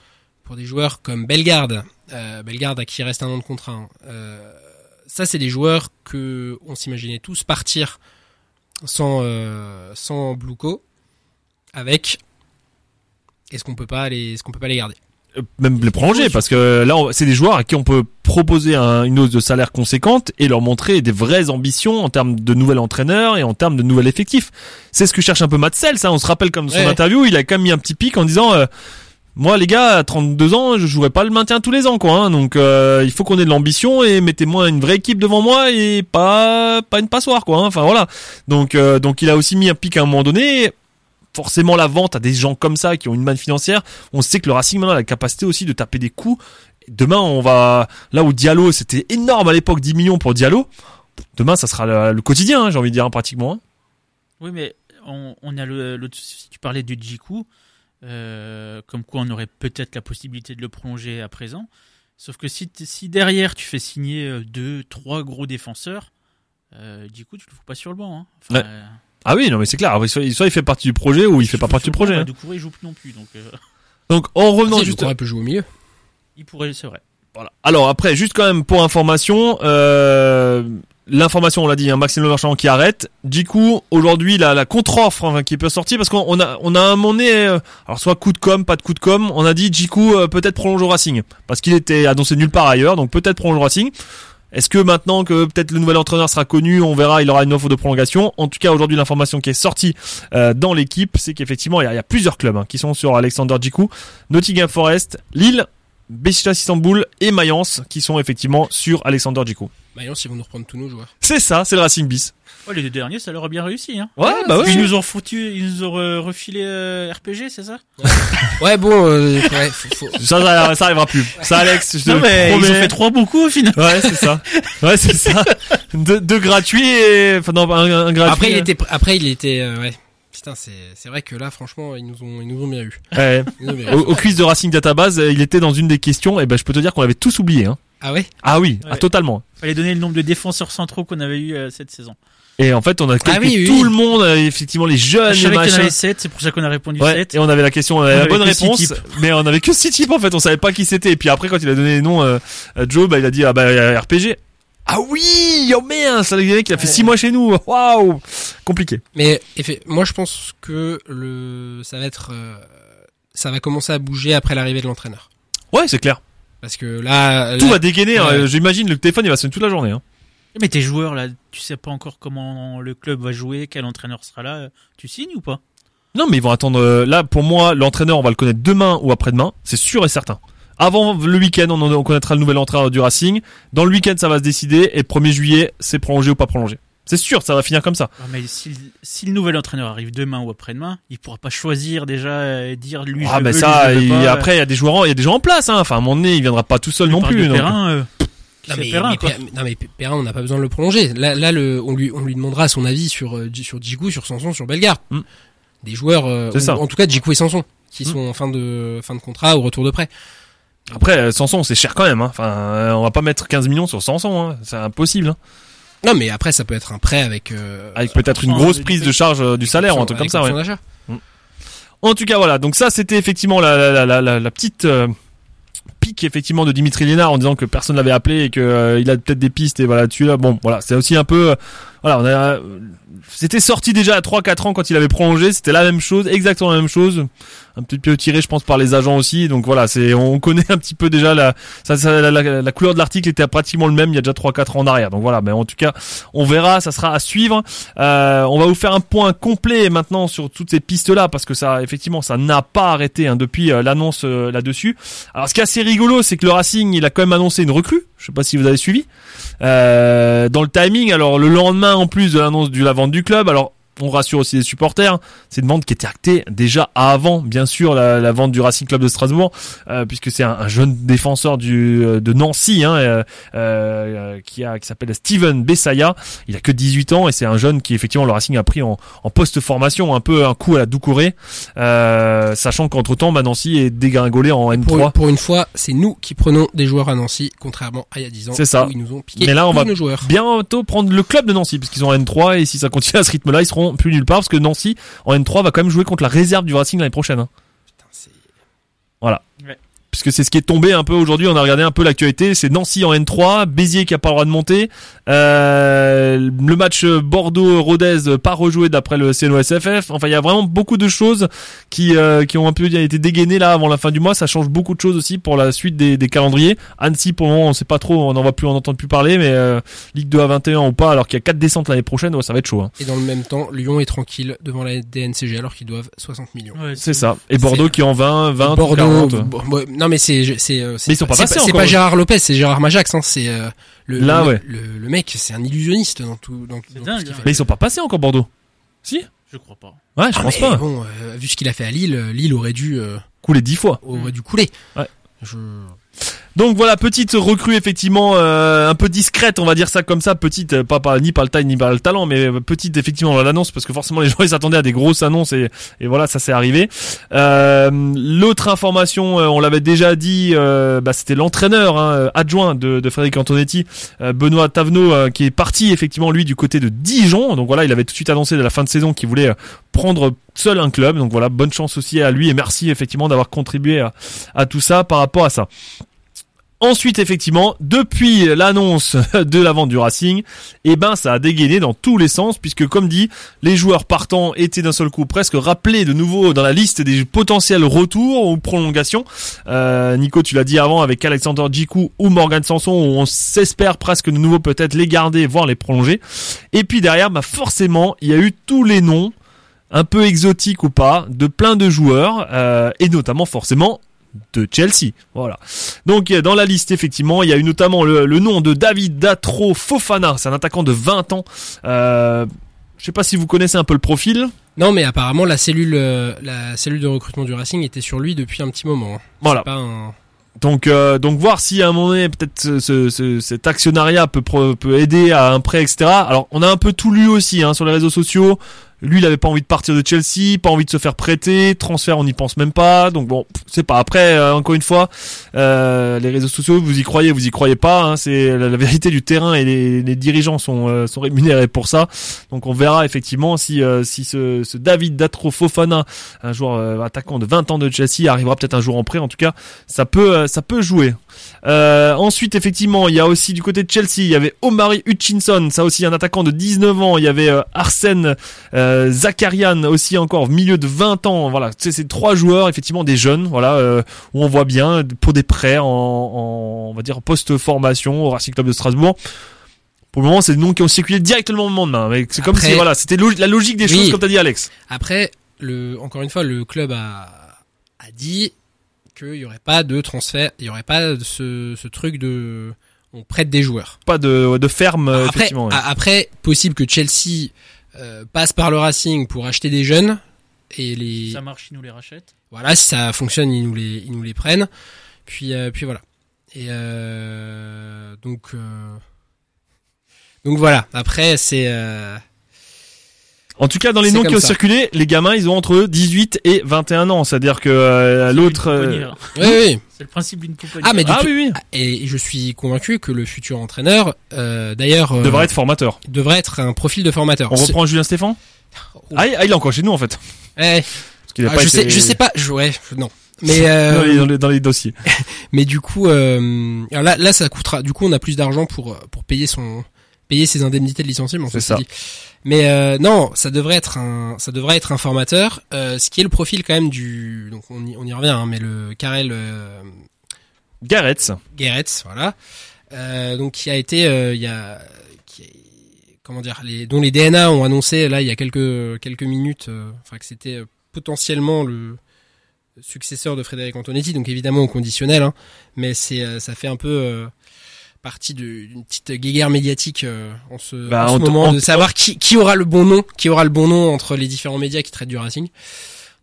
pour des joueurs comme Bellegarde, euh, Bellegarde à qui reste un an de contrat. hein, euh, ça, c'est des joueurs que on s'imaginait tous partir sans euh, sans Bluco avec. Est-ce qu'on peut pas les, est-ce qu'on peut pas les garder? Euh, même les prolonger parce que là c'est des joueurs à qui on peut proposer un- une hausse de salaire conséquente et leur montrer des vraies ambitions en termes de nouvel entraîneur et en termes de nouvel effectif. C'est ce que cherche un peu Matt Sells, hein. on se rappelle comme son Ouais. interview, il a quand même mis un petit pic en disant euh, moi les gars à 32 ans, je jouerai pas le maintien tous les ans quoi hein. donc euh, il faut qu'on ait de l'ambition et mettez-moi une vraie équipe devant moi et pas pas une passoire quoi hein. enfin voilà. Donc euh, donc il a aussi mis un pic à un moment donné forcément la vente à des gens comme ça qui ont une manne financière on sait que le Racing maintenant a la capacité aussi de taper des coups. Demain, on va là où Diallo, c'était énorme à l'époque, 10 millions pour Diallo. Demain, ça sera le, le quotidien, hein, j'ai envie de dire hein, pratiquement. hein. Oui, mais on, on a le, si tu parlais du Jiku, euh, comme quoi on aurait peut-être la possibilité de le prolonger à présent. Sauf que si, si derrière tu fais signer euh, deux, trois gros défenseurs, euh, Jiku tu le fous pas sur le banc. Hein. Enfin, Ouais. euh, Ah oui, non mais c'est clair. Soit, soit il fait partie du projet ou il fait pas partie du projet. hein. bah, Doucouré, il joue non plus, donc euh, Donc en revenant Si, juste. Doucouré peut jouer au milieu. il pourrait, c'est vrai. Voilà. Alors après, juste quand même pour information, euh, l'information, on l'a dit, hein, Maxime Le Marchand qui arrête. Du aujourd'hui, la, la contre-offre qui peut sortir, parce qu'on on a, on a un donné, euh, alors soit coup de com, pas de coup de com, on a dit Jiku euh, peut-être prolonge au Racing, parce qu'il était annoncé nulle part ailleurs, donc peut-être prolonge au Racing. Est-ce que maintenant que peut-être le nouvel entraîneur sera connu, on verra, il aura une offre de prolongation. En tout cas, aujourd'hui, l'information qui est sortie euh, dans l'équipe, c'est qu'effectivement, il y, a- plusieurs clubs hein, qui sont sur Alexander Jiku, Nottingham Forest, Lille, Besiktas Istanbul et Mayence qui sont effectivement sur Alexander Jiku. Mayence, ils vont nous reprendre tous nos joueurs. C'est ça, c'est le Racing bis. Ouais, les deux derniers, ça leur a bien réussi. Hein. Ouais, bah Ils ouais. nous ont foutu, ils nous ont euh, refilé euh, RPG, c'est ça? Ouais, bon, euh, ouais, faut, faut- Ça, ça, ça arrivera plus. Ça, Alex, je te Non, mais ils ont promets. fait trois bons coups au final. Ouais, c'est ça. Ouais, c'est ça. Deux, gratuits et, enfin, non, un, un gratuit. Après, il était, après, il était, euh, ouais. Putain, c'est, c'est vrai que là, franchement, ils nous ont, ils nous ont bien eu. Ouais. Ils nous ont bien eu. Au, au quiz de Racing Database, euh, il était dans une des questions, et ben, je peux te dire qu'on l'avait tous oublié, hein. Ah ouais? Ah oui, ah, totalement. Fallait donner le nombre de défenseurs centraux qu'on avait eu euh, cette saison. Et en fait, on a calqué Ah oui, oui, tout oui. le monde, euh, effectivement, les jeunes, Je les savais qu'il y en machins. avait 7, c'est pour ça qu'on a répondu Ouais, 7. et on avait la question, on avait On la avait bonne réponse, mais on avait que six types en fait, on savait pas qui c'était. Et puis après, quand il a donné les noms, euh, Joe, bah, il a dit ah bah RPG. Ah oui, oh merde, ça le il a fait Ouais. six mois chez nous. Waouh, compliqué. Mais, moi, je pense que le, ça va être, euh, ça va commencer à bouger après l'arrivée de l'entraîneur. Ouais, c'est clair. Parce que là, Tout là- va dégainer. hein. J'imagine le téléphone il va sonner toute la journée. Hein. Mais tes joueurs là, tu sais pas encore comment le club va jouer, quel entraîneur sera là. Tu signes ou pas? Non, mais ils vont attendre. euh, Là, pour moi, l'entraîneur, on va le connaître demain ou après-demain. C'est sûr et certain. Avant le week-end, on, connaîtra le nouvel entraîneur du Racing. Dans le week-end, ça va se décider. Et 1er juillet, c'est prolongé ou pas prolongé. C'est sûr, ça va finir comme ça. Ah, Mais si, si le nouvel entraîneur arrive demain ou après-demain, il pourra pas choisir déjà et dire lui ah, je mais veux, ça, lui, je veux il- pas. après, il y a des joueurs, en- il y a des gens en place. Hein. Enfin, à un moment donné, il viendra pas tout seul On non plus. de donc. Perrin, euh, Non c'est mais, Perrin, mais non mais Perrin, on n'a pas besoin de le prolonger. Là, là, le, on lui, on lui demandera son avis sur euh, sur Djikou, sur Sanson, sur Bellegarde. Mm. Des joueurs, euh, ça. en tout cas Djikou et Sanson, qui Mm. sont en fin de fin de contrat ou retour de prêt. Après, euh, Sanson, c'est cher quand même. Hein. Enfin, euh, on va pas mettre 15 millions sur Sanson. Hein. C'est impossible. Hein. Non, mais après, ça peut être un prêt avec. Euh, Avec peut-être une 100% grosse prise de charge euh, du salaire ou un truc comme ça. Ouais. d'achat. En tout cas, voilà. Donc ça, c'était effectivement la, la, la, la, la petite euh, pique effectivement de Dimitri Lénard en disant que personne l'avait appelé et que euh, il a peut-être des pistes et voilà dessus là. Bon, voilà, c'est aussi un peu. Voilà, C'était sorti déjà à 3-4 ans quand il avait prolongé. C'était la même chose, exactement la même chose. Un petit peu tiré, je pense, par les agents aussi. Donc voilà, c'est on connaît un petit peu déjà la ça, ça- la, la- la couleur de l'article était pratiquement le même il y a déjà 3-4 ans en arrière. Donc voilà, mais en tout cas, on verra, ça sera à suivre. Euh, on va vous faire un point complet maintenant sur toutes ces pistes-là parce que ça, effectivement, ça n'a pas arrêté hein, depuis euh, l'annonce euh, là-dessus. Alors, ce qui est assez rigolo, c'est que le Racing, il a quand même annoncé une recrue. Je sais pas si vous avez suivi. Euh, dans le timing, alors le lendemain en plus de l'annonce de la vente du club, alors on rassure aussi les supporters, c'est une vente qui était actée déjà avant, bien sûr, la, la vente du Racing Club de Strasbourg, euh, puisque c'est un, un jeune défenseur du euh, de Nancy, hein, euh, qui a qui s'appelle Steven Bessaya. Il a que 18 ans et c'est un jeune qui effectivement le Racing a pris en, en post-formation, un peu un coup à la Doucouré, euh, sachant qu'entre temps, Nancy est dégringolé en N3. Pour, pour une fois, c'est nous qui prenons des joueurs à Nancy, contrairement à il y a 10 ans C'est ça. où ils nous ont piqué Mais là, on va bientôt prendre le club de Nancy puisqu'ils sont en N3 et si ça continue à ce rythme-là, ils seront plus nulle part parce que Nancy en N3 va quand même jouer contre la réserve du Racing l'année prochaine. hein. Putain, c'est- Puisque c'est ce qui est tombé un peu aujourd'hui, on a regardé un peu l'actualité, c'est Nancy en N3, Béziers qui a pas le droit de monter, euh, le match Bordeaux-Rodez pas rejoué d'après le CNOSFF, enfin il y a vraiment beaucoup de choses qui, euh, qui ont un peu été dégainées là avant la fin du mois, ça change beaucoup de choses aussi pour la suite des, des calendriers. Annecy pour le moment on sait pas trop, on n'en va plus, on n'entend plus parler, mais euh, Ligue 2 à 21 ou pas, alors qu'il y a 4 descentes l'année prochaine, ouais, ça va être chaud. hein. Et dans le même temps, Lyon est tranquille devant la DNCG alors qu'ils doivent 60 millions. Ouais, C'est ça. Et Bordeaux qui est en 20, 20, Bordeaux, 40. bon, ouais, non mais c'est c'est euh, c'est Mais ils sont pas c'est encore. pas Gérard Lopez, c'est Gérard Majax hein, c'est euh, le, Là, le, ouais. le, le mec, c'est un illusionniste dans tout dans, C'est dans dingue, tout ce qu'il hein. fait. Mais ils sont pas passés encore Bordeaux. Si? Je crois pas. Ouais, je Ah, pense mais pas. Bon, euh, vu ce qu'il a fait à Lille, Lille aurait dû euh, Coulé 10 fois. aurait dû couler. Ouais. Je... Donc voilà, petite recrue effectivement euh, un peu discrète, on va dire ça comme ça, petite, euh, pas, pas ni par le taille ni par le talent, mais euh, petite effectivement dans l'annonce parce que forcément les gens ils s'attendaient à des grosses annonces et, et voilà ça s'est arrivé. Euh, L'autre information, euh, on l'avait déjà dit, bah, c'était l'entraîneur hein, adjoint de, de Frédéric Antonetti, Benoît Tavenot, qui est parti effectivement lui du côté de Dijon. Donc voilà, il avait tout de suite annoncé de la fin de saison qu'il voulait prendre seul un club. Donc voilà, bonne chance aussi à lui et merci effectivement d'avoir contribué à, à tout ça par rapport à ça. Ensuite, effectivement, depuis l'annonce de la vente du Racing, eh ben, ça a dégainé dans tous les sens, puisque, comme dit, les joueurs partants étaient d'un seul coup presque rappelés de nouveau dans la liste des potentiels retours ou prolongations. Euh, Nico, tu l'as dit avant avec Alexander Djikou ou Morgan Sanson, où on s'espère presque de nouveau peut-être les garder, voire les prolonger. Et puis derrière, bah, forcément, il y a eu tous les noms, un peu exotiques ou pas, de plein de joueurs, euh, et notamment forcément de Chelsea. Voilà. Donc euh, dans la liste effectivement, il y a eu notamment le, le nom de David Datro Fofana, c'est un attaquant de 20 ans. Euh, je sais pas si vous connaissez un peu le profil. Non, mais apparemment la cellule, euh, la cellule de recrutement du Racing était sur lui depuis un petit moment. hein. Voilà. C'est Pas un... Donc euh, donc voir si à un moment donné peut-être ce, ce- ce- cet actionnariat peut peut aider à un prêt etc. Alors on a un peu tout lu aussi hein, sur les réseaux sociaux. Lui, il avait pas envie de partir de Chelsea, pas envie de se faire prêter, transfert, on n'y pense même pas. Donc bon, c'est pas. Après, euh, encore une fois, euh, les réseaux sociaux, vous y croyez, vous y croyez pas. hein, c'est la, vérité du terrain et les, dirigeants sont euh, sont rémunérés pour ça. Donc on verra effectivement si euh, si ce, ce David Datro Fofana, un joueur euh, attaquant de 20 ans de Chelsea, arrivera peut-être un jour en prêt. En tout cas, ça peut euh, ça peut jouer. Euh, ensuite, effectivement, il y a aussi du côté de Chelsea, il y avait Omari Hutchinson, ça aussi un attaquant de 19 ans. Il y avait euh, Arsène euh, Zakarian aussi encore milieu de 20 ans. Voilà, c'est ces trois joueurs effectivement des jeunes, voilà, euh, où on voit bien pour des prêts en, en on va dire post formation au Racing Club de Strasbourg. Pour le moment, c'est des noms qui ont circulé directement au lendemain. Mais c'est comme si voilà, c'était la logique des Oui. choses comme t'as dit Alex. Après, le, encore une fois, le club a, a dit qu'il y aurait pas de transfert, il y aurait pas de ce, ce truc de, on prête des joueurs. Pas de, de ferme après, effectivement. ouais. après, possible que Chelsea euh, passe par le Racing pour acheter des jeunes et les, Si ça marche, ils nous les rachètent. voilà, si ça fonctionne, ils nous les, ils nous les prennent. Puis, euh, puis voilà. Et euh, donc, euh, donc voilà. Après, c'est, euh, En tout cas, dans les noms qui ont ça. circulé, les gamins, ils ont entre 18 et 21 ans. C'est-à-dire que euh, l'autre... Euh. Oui, oui. C'est le principe d'une pouponnière. Ah, mais du Ah oui, oui. Et je suis convaincu que le futur entraîneur, euh, d'ailleurs, euh, Devrait être formateur. devrait être un profil de formateur. On Ce- reprend Julien Stéphane ah, il- ah, il est encore chez nous en fait. Ouais. Parce Ah, pas je été- sais, je sais pas, je, ouais, non. Mais euh, dans, les, dans les- dans les dossiers. mais du coup, euh, alors là, là, ça coûtera. Du coup, on a plus d'argent pour pour payer son payer ses indemnités de licenciement. C'est ça. dit. Mais euh, non, ça devrait être un ça devrait être un formateur. Euh, ce qui est le profil quand même du donc on y, on y revient. Hein, mais le Karel euh, Gareth. Geretz, voilà. Euh, donc qui a été il y a qui comment dire les dont les DNA ont annoncé là il y a quelques quelques minutes enfin que c'était potentiellement le successeur de Frédéric Antonetti donc évidemment au conditionnel hein, mais c'est ça fait un peu partie d'une petite guéguerre médiatique euh, en ce, Bah, en ce en- moment en- de savoir qui qui aura le bon nom qui aura le bon nom entre les différents médias qui traitent du Racing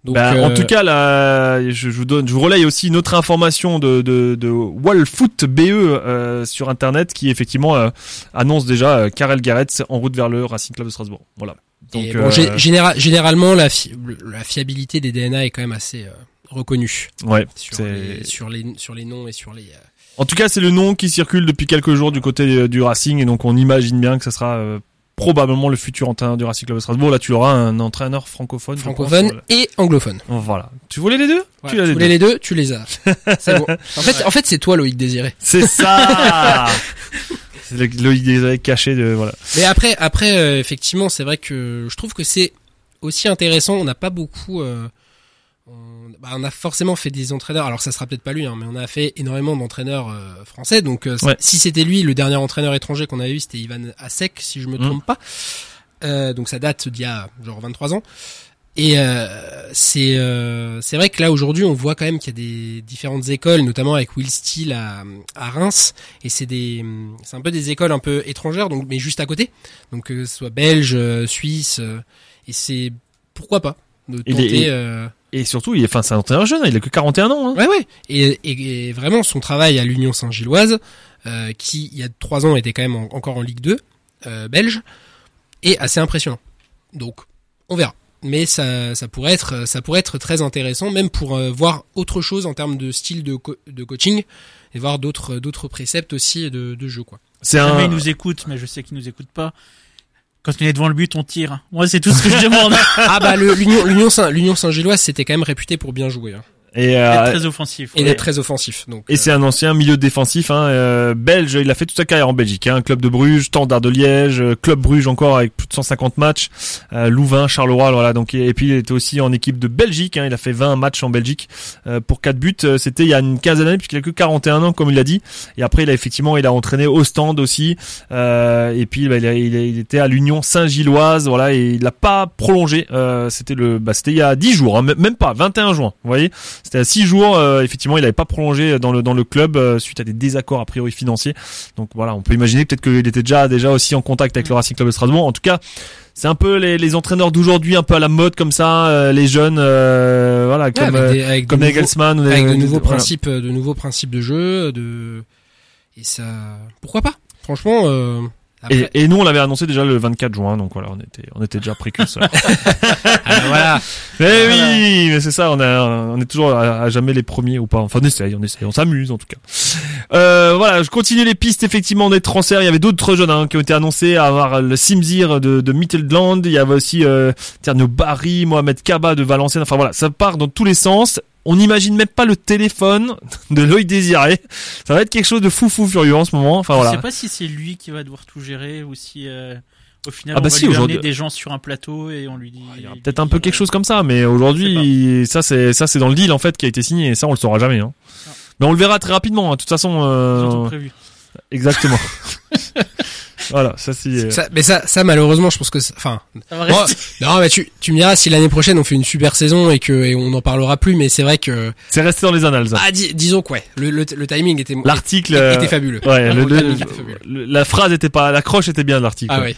donc Bah, En euh, tout cas, là, je, je vous donne, je vous relaye aussi une autre information de, de, de Wallfoot BE euh, sur internet qui effectivement euh, annonce déjà euh, Karel Gareth en route vers le Racing Club de Strasbourg. Voilà. Donc, bon, euh, gé- généra- généralement la, fi- la fiabilité des DNA est quand même assez euh, reconnue ouais, sur les, sur les sur les noms et sur les euh, En tout cas, c'est le nom qui circule depuis quelques jours du côté euh, du Racing et donc on imagine bien que ça sera euh, probablement le futur entraîneur du Racing Club de Strasbourg. Là, tu auras un entraîneur francophone. pense. francophones et anglophones. Voilà. Tu voulais les deux Tu les voulais deux. les deux, tu les as. C'est bon. En fait, en fait, c'est toi Loïc Désiré. C'est ça. c'est le Loïc des caché de voilà. Mais après, après, euh, effectivement, c'est vrai que je trouve que c'est aussi intéressant. On n'a pas beaucoup. euh, on, bah, on a forcément fait des entraîneurs. Alors, ça sera peut-être pas lui, hein, mais on a fait énormément d'entraîneurs euh, français. Donc, euh, Ouais. si c'était lui, le dernier entraîneur étranger qu'on avait eu, c'était Ivan Asek, si je me Mm. trompe pas. Euh, donc, ça date d'il y a genre 23 ans. Et c'est c'est vrai que là aujourd'hui on voit quand même qu'il y a des différentes écoles, notamment avec Will Steele à, à Reims, et c'est des c'est un peu des écoles un peu étrangères, donc mais juste à côté, donc que ce soit belge, suisse, et c'est pourquoi pas de tenter. Et surtout, il est, enfin, c'est un entraîneur jeune, hein, il a que 41 ans. Hein. Ouais ouais, et, et, et vraiment son travail à l'Union Saint-Gilloise, euh, qui il y a trois ans était quand même en- encore en Ligue 2 euh, belge, est assez impressionnant. Donc on verra. Mais ça, ça pourrait être, ça pourrait être très intéressant, même pour euh, voir autre chose en termes de style de, co- de coaching et voir d'autres, d'autres préceptes aussi de, de jeu, quoi. C'est un. il nous écoute, mais je sais qu'il nous écoute pas. Quand on est devant le but, on tire. Moi, c'est tout ce que je demande. Ah bah l'Union, Saint, l'Union Saint-Gilloise, c'était quand même réputé pour bien jouer hein, Et, Être euh, très offensif. et ouais. d'être très offensif. Donc, et c'est un ancien milieu défensif hein, euh, belge. Il a fait toute sa carrière en Belgique. Hein, club de Bruges, Standard de Liège, euh, club Bruges encore avec plus de 150 matchs. Euh, Louvain, Charleroi, voilà. Donc et, et puis il était aussi en équipe de Belgique. Hein, il a fait 20 matchs en Belgique euh, pour 4 buts. Euh, C'était il y a une quinzaine d'années puisqu'il a que 41 ans comme il l'a dit. Et après il a effectivement il a entraîné au Stand aussi. Euh, et puis bah, il, a- il, a- il était à l'Union Saint-Gilloise. Voilà et il l'a pas prolongé. Euh, c'était le bah, c'était il y a 10 jours, hein, même pas 21 juin. Vous voyez. C'était à 6 jours. euh, effectivement il avait pas prolongé dans le dans le club euh, suite à des désaccords a priori financiers. Donc voilà on peut imaginer peut-être qu'il était déjà déjà aussi en contact avec le Racing Club de Strasbourg. En tout cas c'est un peu les, les entraîneurs d'aujourd'hui un peu à la mode comme ça, euh, les jeunes, euh, voilà, ouais, comme avec euh, des, avec comme nouveaux- Nagelsmann avec de nouveaux voilà. principes, euh, de nouveaux principes de jeu, de et ça, pourquoi pas? Franchement, euh, après- Et, et nous on l'avait annoncé déjà le 24 juin, donc voilà, on était on était déjà précurseurs. Ah, voilà. mais oui, mais c'est ça, on a on est toujours à, à jamais les premiers ou pas. Enfin on essaye, on essaye, on s'amuse en tout cas. Euh, voilà, je continue les pistes effectivement des transferts. Il y avait d'autres jeunes hein, qui ont été annoncés, à avoir le Simzir de, de Midtjylland, il y avait aussi euh, Tierno Barry, Mohamed Kaba de Valenciennes. Enfin voilà, ça part dans tous les sens. On n'imagine même pas le téléphone de Loïc Désiré. Ça va être quelque chose de fou fou furieux en ce moment. Enfin Je voilà. sais pas si c'est lui qui va devoir tout gérer ou si euh, au final Ah on bah va si, lui amener aujourd'hui- des gens sur un plateau et on lui dit. Il y aura peut-être un peu quelque chose comme ça, mais aujourd'hui, ça c'est ça c'est dans le deal en fait qui a été signé, et ça on le saura jamais. Hein. Ah. Mais on le verra très rapidement. hein. De toute façon, Ils ont tout euh, prévu. exactement. voilà, ça c'est. Ça, mais ça, ça malheureusement, je pense que, c'est- enfin, Ça va Bon, rester. non, mais tu, tu me diras si l'année prochaine on fait une super saison et que et on n'en parlera plus, mais c'est vrai que, C'est resté dans les annales. ça. ah, dis- disons que ouais, le, le, le timing était, L'article était, euh, était fabuleux. Ouais, le- Le le- timing était fabuleux. le- la phrase était pas, l'accroche était bien de l'article. Ah ouais.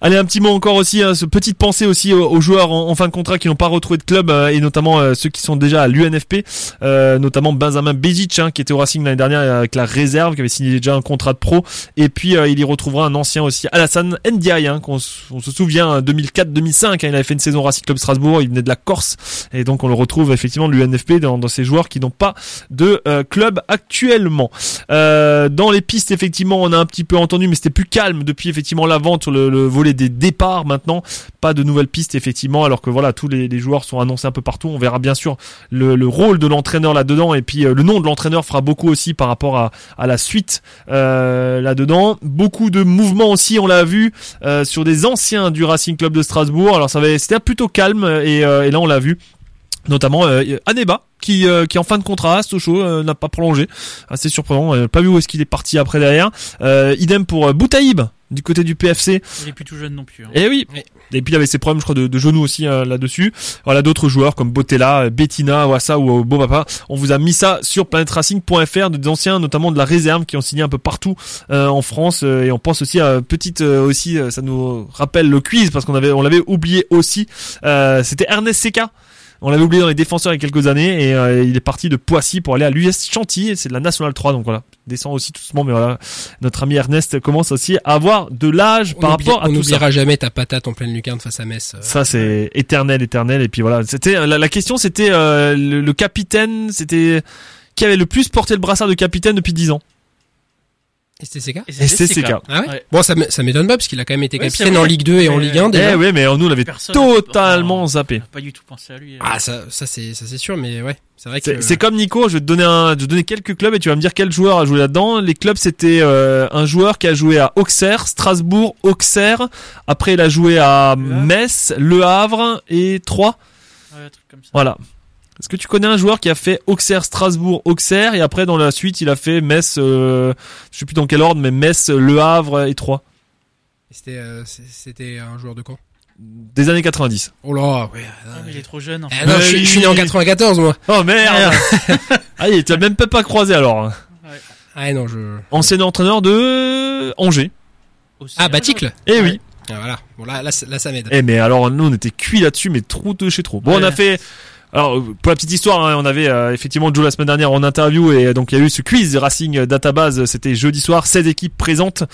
Allez, un petit mot encore aussi, hein, ce petite pensée aussi aux, aux joueurs en, en fin de contrat qui n'ont pas retrouvé de club euh, et notamment euh, ceux qui sont déjà à l'UNFP, euh, notamment Benjamin Bezic hein, qui était au Racing l'année dernière euh, avec la réserve, qui avait signé déjà un contrat de pro et puis euh, il y retrouvera un ancien aussi, Alassane Ndiaye, hein, qu'on on se souvient 2004-2005, hein, il avait fait une saison Racing Club Strasbourg, il venait de la Corse et donc on le retrouve effectivement de l'UNFP dans, dans ces joueurs qui n'ont pas de euh, club actuellement. Euh, dans les pistes, effectivement, on a un petit peu entendu, mais c'était plus calme depuis effectivement la vente sur le, le volet des départs. Maintenant, pas de nouvelles pistes effectivement, alors que voilà, tous les, joueurs sont annoncés un peu partout. On verra bien sûr le, le rôle de l'entraîneur là-dedans, et puis euh, le nom de l'entraîneur fera beaucoup aussi par rapport à, à la suite là-dedans. Beaucoup de mouvements aussi, on l'a vu euh, sur des anciens du Racing Club de Strasbourg. Alors ça va, c'était plutôt calme, et, euh, là on l'a vu. Notamment euh, euh, qui en fin de contrat à Sochaux n'a pas prolongé. Assez surprenant pas vu où est-ce qu'il est parti après derrière. Idem pour Boutaïb du côté du PFC Il est plus tout jeune non plus. hein. et oui Oui. et puis il avait ses problèmes je crois de, de genoux aussi euh, là-dessus voilà d'autres joueurs comme Botella Bettina Wassa ou euh, Bobapa on vous a mis ça sur planetracing.fr des anciens notamment de la réserve qui ont signé un peu partout euh, en France euh, et on pense aussi à petite euh, aussi ça nous rappelle le quiz parce qu'on avait on l'avait oublié aussi euh, c'était Ernest Seca on l'avait oublié dans les défenseurs il y a quelques années et euh, il est parti de Poissy pour aller à l'US Chantilly et c'est de la Nationale 3 donc voilà il descend aussi tout doucement mais voilà notre ami Ernest commence aussi à avoir de l'âge par oublie- rapport à on tout ça. n'oubliera jamais ta patate en pleine lucarne face à Metz. euh. Ça c'est éternel, éternel. Et puis voilà, c'était la, la question, c'était euh, le, le capitaine, c'était qui avait le plus porté le brassard de capitaine depuis 10 ans? STCK STCK. Ah ouais, Ouais. Bon, ça, m'étonne pas parce qu'il a quand même été capitaine en Ligue 2 et en Ligue 1 déjà. Eh ouais, mais nous on l'avait totalement zappé. n'a pas du tout pensé à lui. hein. Ah ça, ça c'est ça c'est sûr, mais ouais, c'est vrai que C'est c'est comme Nico, je vais te donner un, je vais te donner quelques clubs et tu vas me dire quel joueur a joué là-dedans. Les clubs c'était euh, un joueur qui a joué à Auxerre, Strasbourg, Auxerre. Après il a joué à. Metz, Le Havre et Troyes. Ouais, un truc comme ça. Voilà. Est-ce que tu connais un joueur qui a fait Auxerre, Strasbourg, Auxerre et après dans la suite il a fait Metz, euh, je sais plus dans quel ordre, mais Metz, Le Havre et Troyes? C'était euh, c'était un joueur de camp. des années 90. Oh là, ouais. Ah, mais il est trop jeune. en Ah fait. non, je, suis- je suis né en 94 moi. Oh merde Ah il tu as même pas croisé alors. Ah non, je Ancien entraîneur de Angers. Aussi, Ah hein, Baticle. Eh oui. Ah, voilà. Bon là là, là ça m'aide. Eh mais alors nous on était cuits là-dessus mais trop de chez trop. Bon on Ouais. a fait alors euh, pour la petite histoire hein, on avait euh, effectivement Joe la semaine dernière en interview et euh, donc il y a eu ce quiz Racing Database c'était jeudi soir 16 équipes présentes.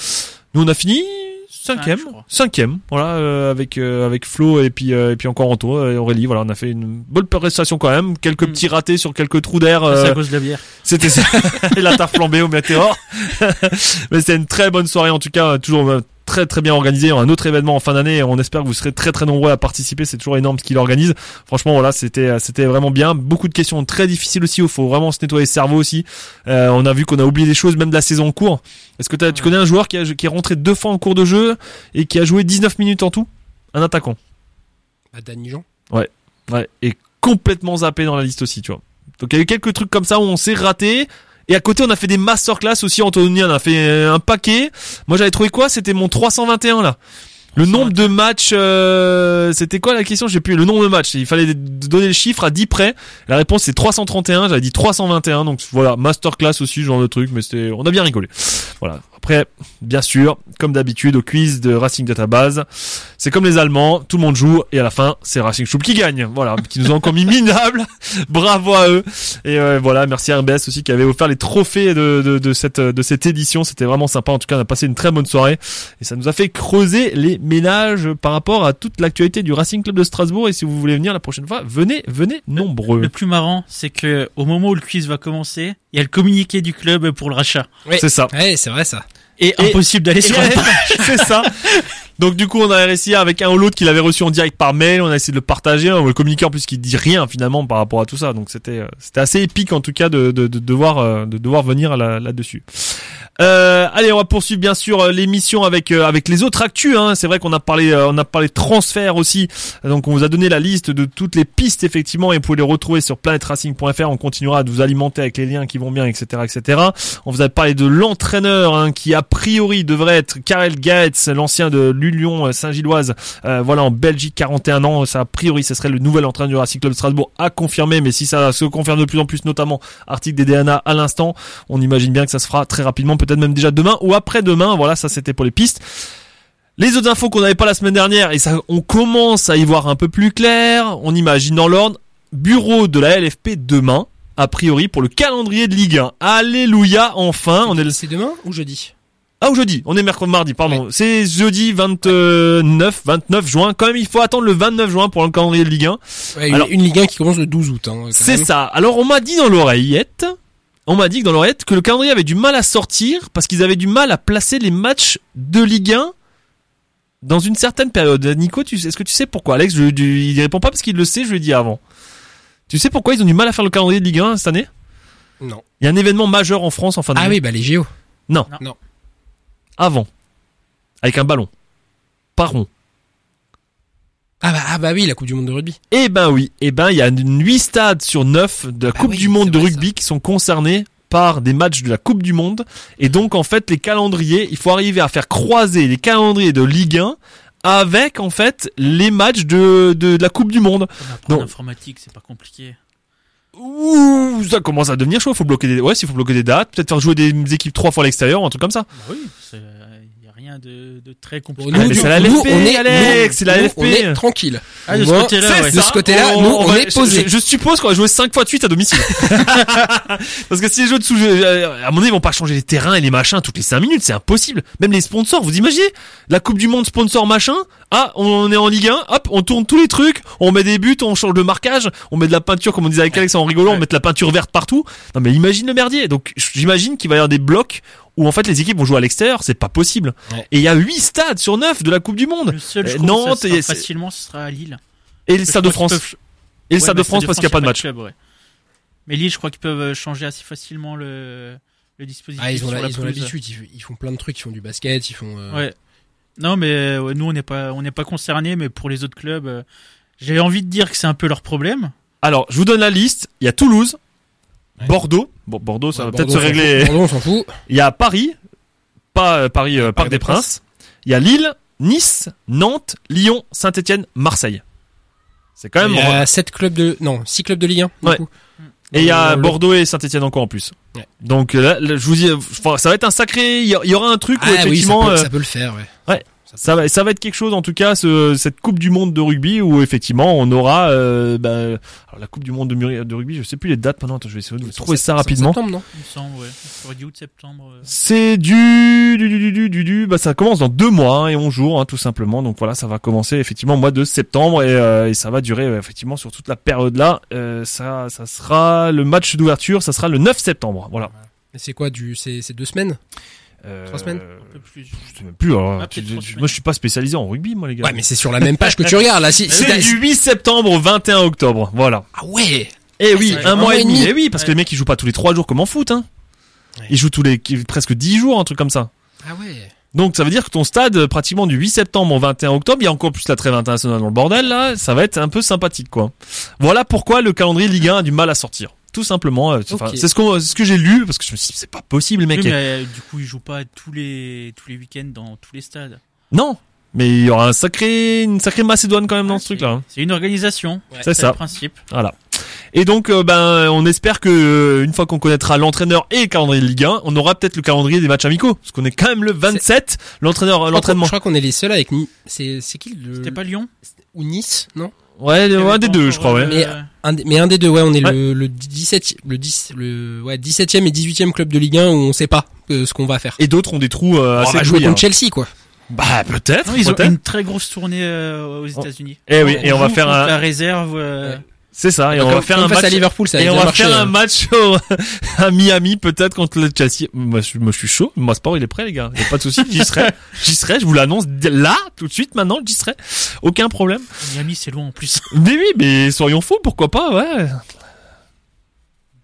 Nous on a fini cinquième cinquième voilà euh, avec euh, avec Flo et puis euh, et puis encore Anto et Aurélie voilà on a fait une bonne prestation quand même quelques Mm. petits ratés sur quelques trous d'air C'est euh, à cause de la bière. c'était ça. La tarte flambée au météore. Mais c'était une très bonne soirée en tout cas, toujours euh, très très bien organisé. Un autre événement en fin d'année. On espère que vous serez très très nombreux à participer. C'est toujours énorme ce qu'il organise. Franchement voilà, c'était c'était vraiment bien. Beaucoup de questions très difficiles aussi. Il faut vraiment se nettoyer le cerveau aussi. Euh, on a vu qu'on a oublié des choses même de la saison en cours. Est-ce que t'as- tu Ouais. connais un joueur qui, a, qui est rentré deux fois en cours de jeu et qui a joué 19 minutes en tout? Un attaquant. Bah Danny Jean. Ouais, et complètement zappé dans la liste aussi, tu vois. Donc il y a eu quelques trucs comme ça où on s'est raté. Et à côté, on a fait des masterclass aussi. Anthony on a fait euh, un paquet. Moi, j'avais trouvé quoi? C'était mon 321 là. Le nombre de matchs, euh, c'était quoi la question? J'ai plus le nombre de matchs. Il fallait donner le chiffre à 10 près. La réponse c'est 331. J'avais dit 321. Donc voilà, masterclass aussi, ce genre de truc. Mais c'était, on a bien rigolé. Voilà. Après, bien sûr, comme d'habitude au quiz de Racing Database, c'est comme les Allemands, tout le monde joue et à la fin, c'est Racing Schub qui gagne. Voilà, qui nous ont encore mis minable. Bravo à eux. Et euh, voilà, merci à RBS aussi qui avait offert les trophées de, de, de cette de cette édition. C'était vraiment sympa. En tout cas, on a passé une très bonne soirée et ça nous a fait creuser les ménages par rapport à toute l'actualité du Racing Club de Strasbourg. Et si vous voulez venir la prochaine fois, venez, venez nombreux. Le plus marrant, c'est que au moment où le quiz va commencer, il y a le communiqué du club pour le rachat. C'est ça. Ouais, c'est vrai ça. Et, Et- impossible d'aller sur la page. c'est ça. Donc du coup, on a réussi avec un ou l'autre qui l'avait reçu en direct par mail. On a essayé de le partager. On le communiquer en plus qui dit rien finalement par rapport à tout ça. Donc c'était euh, c'était assez épique en tout cas de de, de devoir euh, de devoir venir là là dessus. Euh, allez, on va poursuivre bien sûr euh, l'émission avec euh, avec les autres actus. Hein. C'est vrai qu'on a parlé euh, on a parlé transfert aussi. Donc on vous a donné la liste de toutes les pistes effectivement et vous pouvez les retrouver sur planetracing.fr. On continuera de vous alimenter avec les liens qui vont bien, etc., etc. On vous a parlé de l'entraîneur hein, qui a priori devrait être Karel Gaetz, l'ancien de l'Union Saint-Gilloise. Euh, voilà en Belgique, 41 ans. Ça a priori ce serait le nouvel entraîneur du Racing Club de Strasbourg à confirmer. Mais si ça se confirme de plus en plus, notamment article des DNA à l'instant, on imagine bien que ça se fera très rapidement, peut-être même déjà demain ou après-demain. Voilà, ça c'était pour les pistes. Les autres infos qu'on n'avait pas la semaine dernière, et ça, on commence à y voir un peu plus clair. On imagine dans l'ordre, bureau de la LFP demain, a priori pour le calendrier de Ligue 1. Alléluia, enfin, on est le... C'est demain ou jeudi? Ah, ou jeudi, on est mercredi, mardi, pardon. C'est jeudi 29, 29 juin. Quand même, il faut attendre le 29 juin pour le calendrier de Ligue 1. Ouais, Alors- une Ligue 1 qui commence le 12 août. Hein, C'est ça. Alors on m'a dit dans l'oreillette, on m'a dit que dans l'oreillette que le calendrier avait du mal à sortir parce qu'ils avaient du mal à placer les matchs de Ligue 1 dans une certaine période. Nico, tu, est-ce que tu sais pourquoi? Alex, je, je- il répond pas parce qu'il le sait, je lui ai dit avant. Tu sais pourquoi ils ont du mal à faire le calendrier de Ligue 1 cette année? Non. Il y a un événement majeur en France en fin d'année. Ah oui, bah les JO. Non. Non. Avant. Avec un ballon. Pas rond. Ah bah, ah bah oui, la Coupe du Monde de rugby. Eh ben oui, eh ben il y a 8 stades sur 9 de la Bah Coupe oui, du Monde de rugby qui sont concernés par des matchs de la Coupe du Monde. Et donc en fait les calendriers, il faut arriver à faire croiser les calendriers de Ligue 1 avec en fait les matchs de, de, de la Coupe du Monde. Non. l'informatique, c'est pas compliqué. Ouh, ça commence à devenir chaud, faut bloquer des ouais, s'il faut bloquer des dates, peut-être faire jouer des équipes trois fois à l'extérieur, un truc comme ça. Bah oui, rien de, de très compliqué. nous, mais du- c'est la nous, LFP, on est, Alex, nous, c'est la nous, LFP. On est tranquille. Ah, de ce Moi, côté-là, C'est ouais. de ça. ce côté-là, nous, on va- est posé. Je, je suppose qu'on va jouer 5 fois de suite à domicile. Parce que si les jeux de sous euh, à mon avis, ils vont pas changer les terrains et les machins toutes les 5 minutes, c'est impossible. Même les sponsors, vous imaginez La Coupe du Monde sponsor machin Ah, on est en Ligue 1, hop, on tourne tous les trucs, on met des buts, on change de marquage, on met de la peinture, comme on disait avec Alex en rigolant, on met de la peinture verte partout. Non mais imagine le merdier. Donc j'imagine qu'il va y avoir des blocs où en fait les équipes vont jouer à l'extérieur, c'est pas possible. Ouais. Et il y a 8 stades sur 9 de la Coupe du Monde. Le seul, je Euh, Nantes, ça sera et facilement, ce sera à Lille. Et le Stade de France. peuvent- Et le Ouais, Stade de France parce qu'il n'y a pas de match. club, ouais. Mais Lille, je crois qu'ils peuvent changer assez facilement le, le dispositif. Ah, ils ont l'habitude, font plein de trucs, ils font du basket, ils font. euh, Ouais. Non, mais ouais, nous, on n'est pas, on n'est pas concernés, mais pour les autres clubs, euh, j'ai envie de dire que c'est un peu leur problème. Alors, je vous donne la liste. Il y a Toulouse. Bordeaux. Bon, Bordeaux, ça ouais, va peut-être se régler. Bordeaux, on s'en fout. Il y a Paris, pas euh, Paris euh, Parc des Princes. Il y a Lille, Nice, Nantes, Lyon, Saint-Étienne, Marseille. C'est quand même. Il y a 7 clubs de. Non, 6 clubs de Ligue 1. du Ouais. coup. Et il y a Bordeaux et Saint-Étienne encore en plus. Ouais. Donc euh, là, là, je vous dis, euh, ça va être un sacré. Il y aura un truc où Ah oui, ça effectivement. peut, euh, ça peut le faire, ouais. Ça va, ça va être quelque chose en tout cas, ce, cette Coupe du Monde de rugby où effectivement on aura euh, bah, alors, la Coupe du Monde de, rugby. Je sais plus les dates maintenant. Attends, je vais essayer de trouver ça rapidement. septembre, non Il me semble, ouais. Du août, septembre. euh. C'est du du du du du du, du- bah ça commence dans deux mois hein, et 11 jours hein, tout simplement. Donc voilà, ça va commencer effectivement au mois de septembre et, euh, et ça va durer euh, effectivement sur toute la période là. Euh, ça ça sera le match d'ouverture, ça sera le 9 septembre. Voilà. Et c'est quoi du C'est deux semaines? Trois semaines Un peu plus. Je sais même plus. alors, Ah, tu- moi je suis pas spécialisé en rugby moi les gars. Ouais, mais c'est sur la même page que tu regardes là. Si, C'est du 8 septembre au 21 octobre. Voilà. Ah ouais Eh oui, c'est un mois et demi. Eh oui, parce que les mecs ils jouent pas tous les trois jours comme en foot. Hein. Ouais. Ils jouent tous les presque 10 jours, un truc comme ça. Ah ouais Donc ça veut dire que ton stade, euh, pratiquement du 8 septembre au 21 octobre, il y a encore plus la trêve internationale dans le bordel là, ça va être un peu sympathique quoi. Voilà pourquoi le calendrier Ligue 1 a du mal à sortir. Tout simplement, euh, c'est ce, qu'on- c'est ce que j'ai lu parce que je me suis dit c'est pas possible. Oui, mais euh, du coup, ils jouent pas tous les, tous les week-ends dans tous les stades. Non, mais il y aura un sacré, une sacrée Macédoine quand même dans Ah, ce c'est- truc là. C'est une organisation. C'est ça. le principe. Voilà. Et donc, euh, ben, on espère que euh, une fois qu'on connaîtra l'entraîneur et le calendrier de Ligue 1, on aura peut-être le calendrier des matchs amicaux, parce qu'on est quand même le 27. L'entraîneur, l'entraînement. Je crois qu'on est les seuls avec. C'est c'est qui le. C'était pas Lyon? Ou Nice, non? Ouais, Il un des deux, je crois. Ouais. euh, Mais- un des- Mais un des deux, ouais, on est Ouais. le, le 17 le 10 le ouais 17e et 18e club de Ligue 1 où on sait pas euh, ce qu'on va faire. Et d'autres ont des trous euh, on assez va jouer contre Chelsea quoi. Bah peut-être. Ils ont peut-être. une très grosse tournée euh, aux États-Unis. Eh oui, et on va faire un- la réserve. euh, Ouais. C'est ça. Et on va faire un match. à Liverpool, ça et on va marché, faire hein. un match au- à Miami, peut-être contre le Chelsea. Moi, je, moi, je suis chaud. Moi, sport, il est prêt, les gars. Y a pas de souci. J'y serai. J'y serai. Je vous l'annonce là, tout de suite, maintenant. J'y serai. Aucun problème. Miami, c'est loin en plus. Mais oui, mais soyons fous, pourquoi pas, ouais.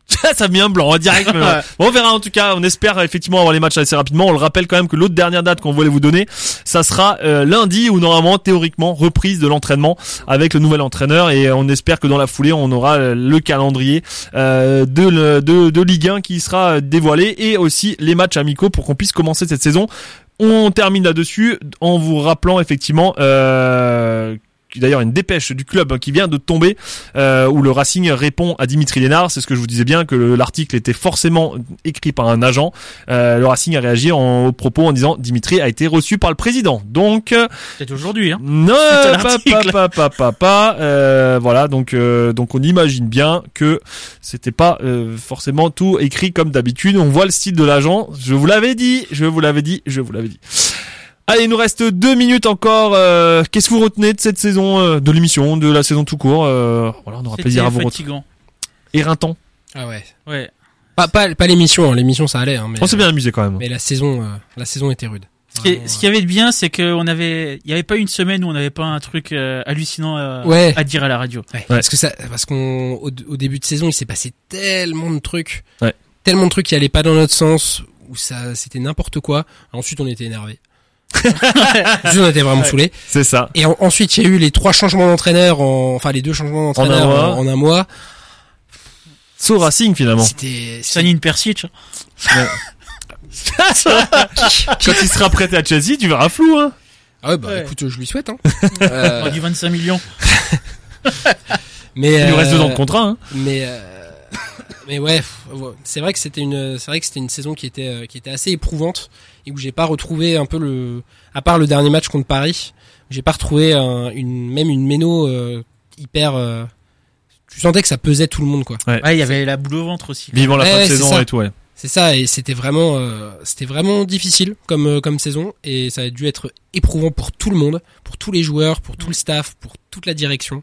Ça met un blanc en direct. mais ouais. Bon, on verra en tout cas. On espère effectivement avoir les matchs assez rapidement. On le rappelle quand même que l'autre dernière date qu'on voulait vous donner, ça sera euh, lundi ou normalement théoriquement reprise de l'entraînement avec le nouvel entraîneur et on espère que dans la foulée on aura euh, le calendrier euh, de, le- de de Ligue 1 qui sera dévoilé et aussi les matchs amicaux pour qu'on puisse commencer cette saison. On termine là-dessus en vous rappelant effectivement euh, d'ailleurs une dépêche du club qui vient de tomber euh, où le Racing répond à Dimitri Lénard. C'est ce que je vous disais bien que le- l'article était forcément écrit par un agent. Euh, le Racing a réagi en, au propos en disant Dimitri a été reçu par le président. Donc Peut-être aujourd'hui. Hein. non, pas, pas, pas, pas. Euh, voilà, donc euh, donc on imagine bien que c'était pas euh, forcément tout écrit comme d'habitude. On voit le style de l'agent. Je vous l'avais dit, je vous l'avais dit, je vous l'avais dit. Allez, il nous reste deux minutes encore. Euh, Qu'est-ce que vous retenez de cette saison, euh, de l'émission, de la saison tout court euh, Voilà, on aura plaisir à vous retrouver. fatigant. Éreintant. Ah ouais. Ouais. Pas, pas, pas l'émission, hein. l'émission ça allait, hein, mais, On s'est bien amusé quand même. mais la saison, euh, la saison était rude. Ce qui, est- Vraiment, ce qu'il y avait de bien, c'est qu'on avait, il y avait pas une semaine où on n'avait pas un truc euh, hallucinant à, Ouais. à dire à la radio. Ouais, Parce que ça, parce qu'on au, au début de saison, il s'est passé tellement de trucs, Ouais. tellement de trucs qui allaient pas dans notre sens, où ça, c'était n'importe quoi. Ensuite, on était énervé. Ensuite, on était vraiment saoulés. C'est ça. Et en- ensuite, il y a eu les trois changements d'entraîneur, en, enfin les deux changements d'entraîneur en, en un mois. So Racing finalement. C'était, c'était- Sanine Persic. Quand il sera prêté à Chelsea, tu verras flou. Hein. ah ouais, bah Ouais. écoute, je lui souhaite. Hein. Euh, On a du 25 millions. mais Il lui reste euh, deux ans de contrat. Hein. Mais euh, mais ouais, ouais, c'est vrai que c'était une c'est vrai que c'était une saison qui était euh, qui était assez éprouvante et où j'ai pas retrouvé un peu le à part le dernier match contre Paris, j'ai pas retrouvé un- une même une méno euh, hyper euh, tu sentais que ça pesait tout le monde quoi. Ouais, il y avait la boule au ventre aussi. Vivant la Ouais, fin de saison ça. et tout. Ouais. C'est ça et c'était vraiment euh, c'était vraiment difficile comme euh, comme saison et ça a dû être éprouvant pour tout le monde, pour tous les joueurs, pour tout le staff, pour toute la direction.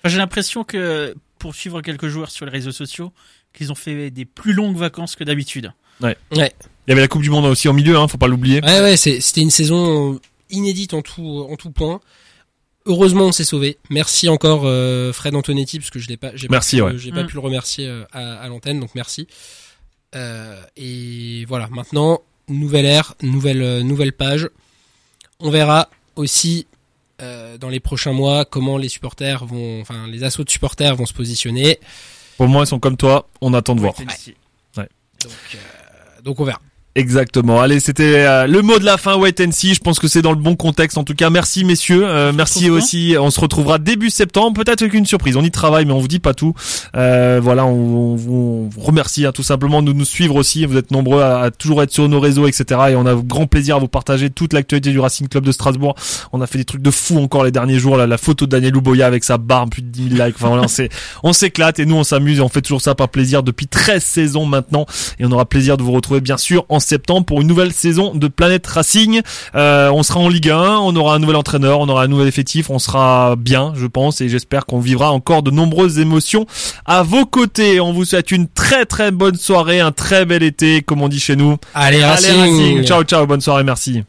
Enfin, J'ai l'impression que pour suivre quelques joueurs sur les réseaux sociaux, qu'ils ont fait des plus longues vacances que d'habitude. Ouais. Il y avait la Coupe du Monde aussi au milieu, hein, faut pas l'oublier. Ouais, ouais, c'est- c'était une saison inédite en tout, en tout point. Heureusement, on s'est sauvé. Merci encore euh, Fred Antonetti parce que je l'ai pas, j'ai Merci, pas, ouais. pu, j'ai pas Mm. pu le remercier euh, à, à l'antenne, donc merci. Euh, et voilà, maintenant nouvelle ère, nouvelle nouvelle page. On verra aussi euh, dans les prochains mois comment les supporters vont, enfin les assauts de supporters vont se positionner. Pour moment, ils sont comme toi. On attend de voir. Ouais. Donc, euh, donc on verra. Exactement. Allez, c'était euh, le mot de la fin. Wait and see. Je pense que c'est dans le bon contexte. En tout cas, merci messieurs. Euh, merci aussi. On se retrouvera début septembre. Peut-être avec une surprise. On y travaille, mais on vous dit pas tout. Euh, voilà, on, on vous remercie hein, tout simplement de nous suivre aussi. Vous êtes nombreux à, à toujours être sur nos réseaux, etc. Et on a grand plaisir à vous partager toute l'actualité du Racing Club de Strasbourg. On a fait des trucs de fou encore les derniers jours. Là, la photo de Daniel Louboya avec sa barbe, plus de 10 000 likes. Enfin voilà, on s'éclate et nous on s'amuse et on fait toujours ça par plaisir depuis 13 saisons maintenant. Et on aura plaisir de vous retrouver bien sûr en septembre pour une nouvelle saison de Planète Racing. Euh, on sera en Ligue 1, on aura un nouvel entraîneur, on aura un nouvel effectif, on sera bien, je pense, et j'espère qu'on vivra encore de nombreuses émotions à vos côtés. On vous souhaite une très très bonne soirée, un très bel été, comme on dit chez nous. Allez, Allez Racing. Racing, ciao ciao, bonne soirée, merci.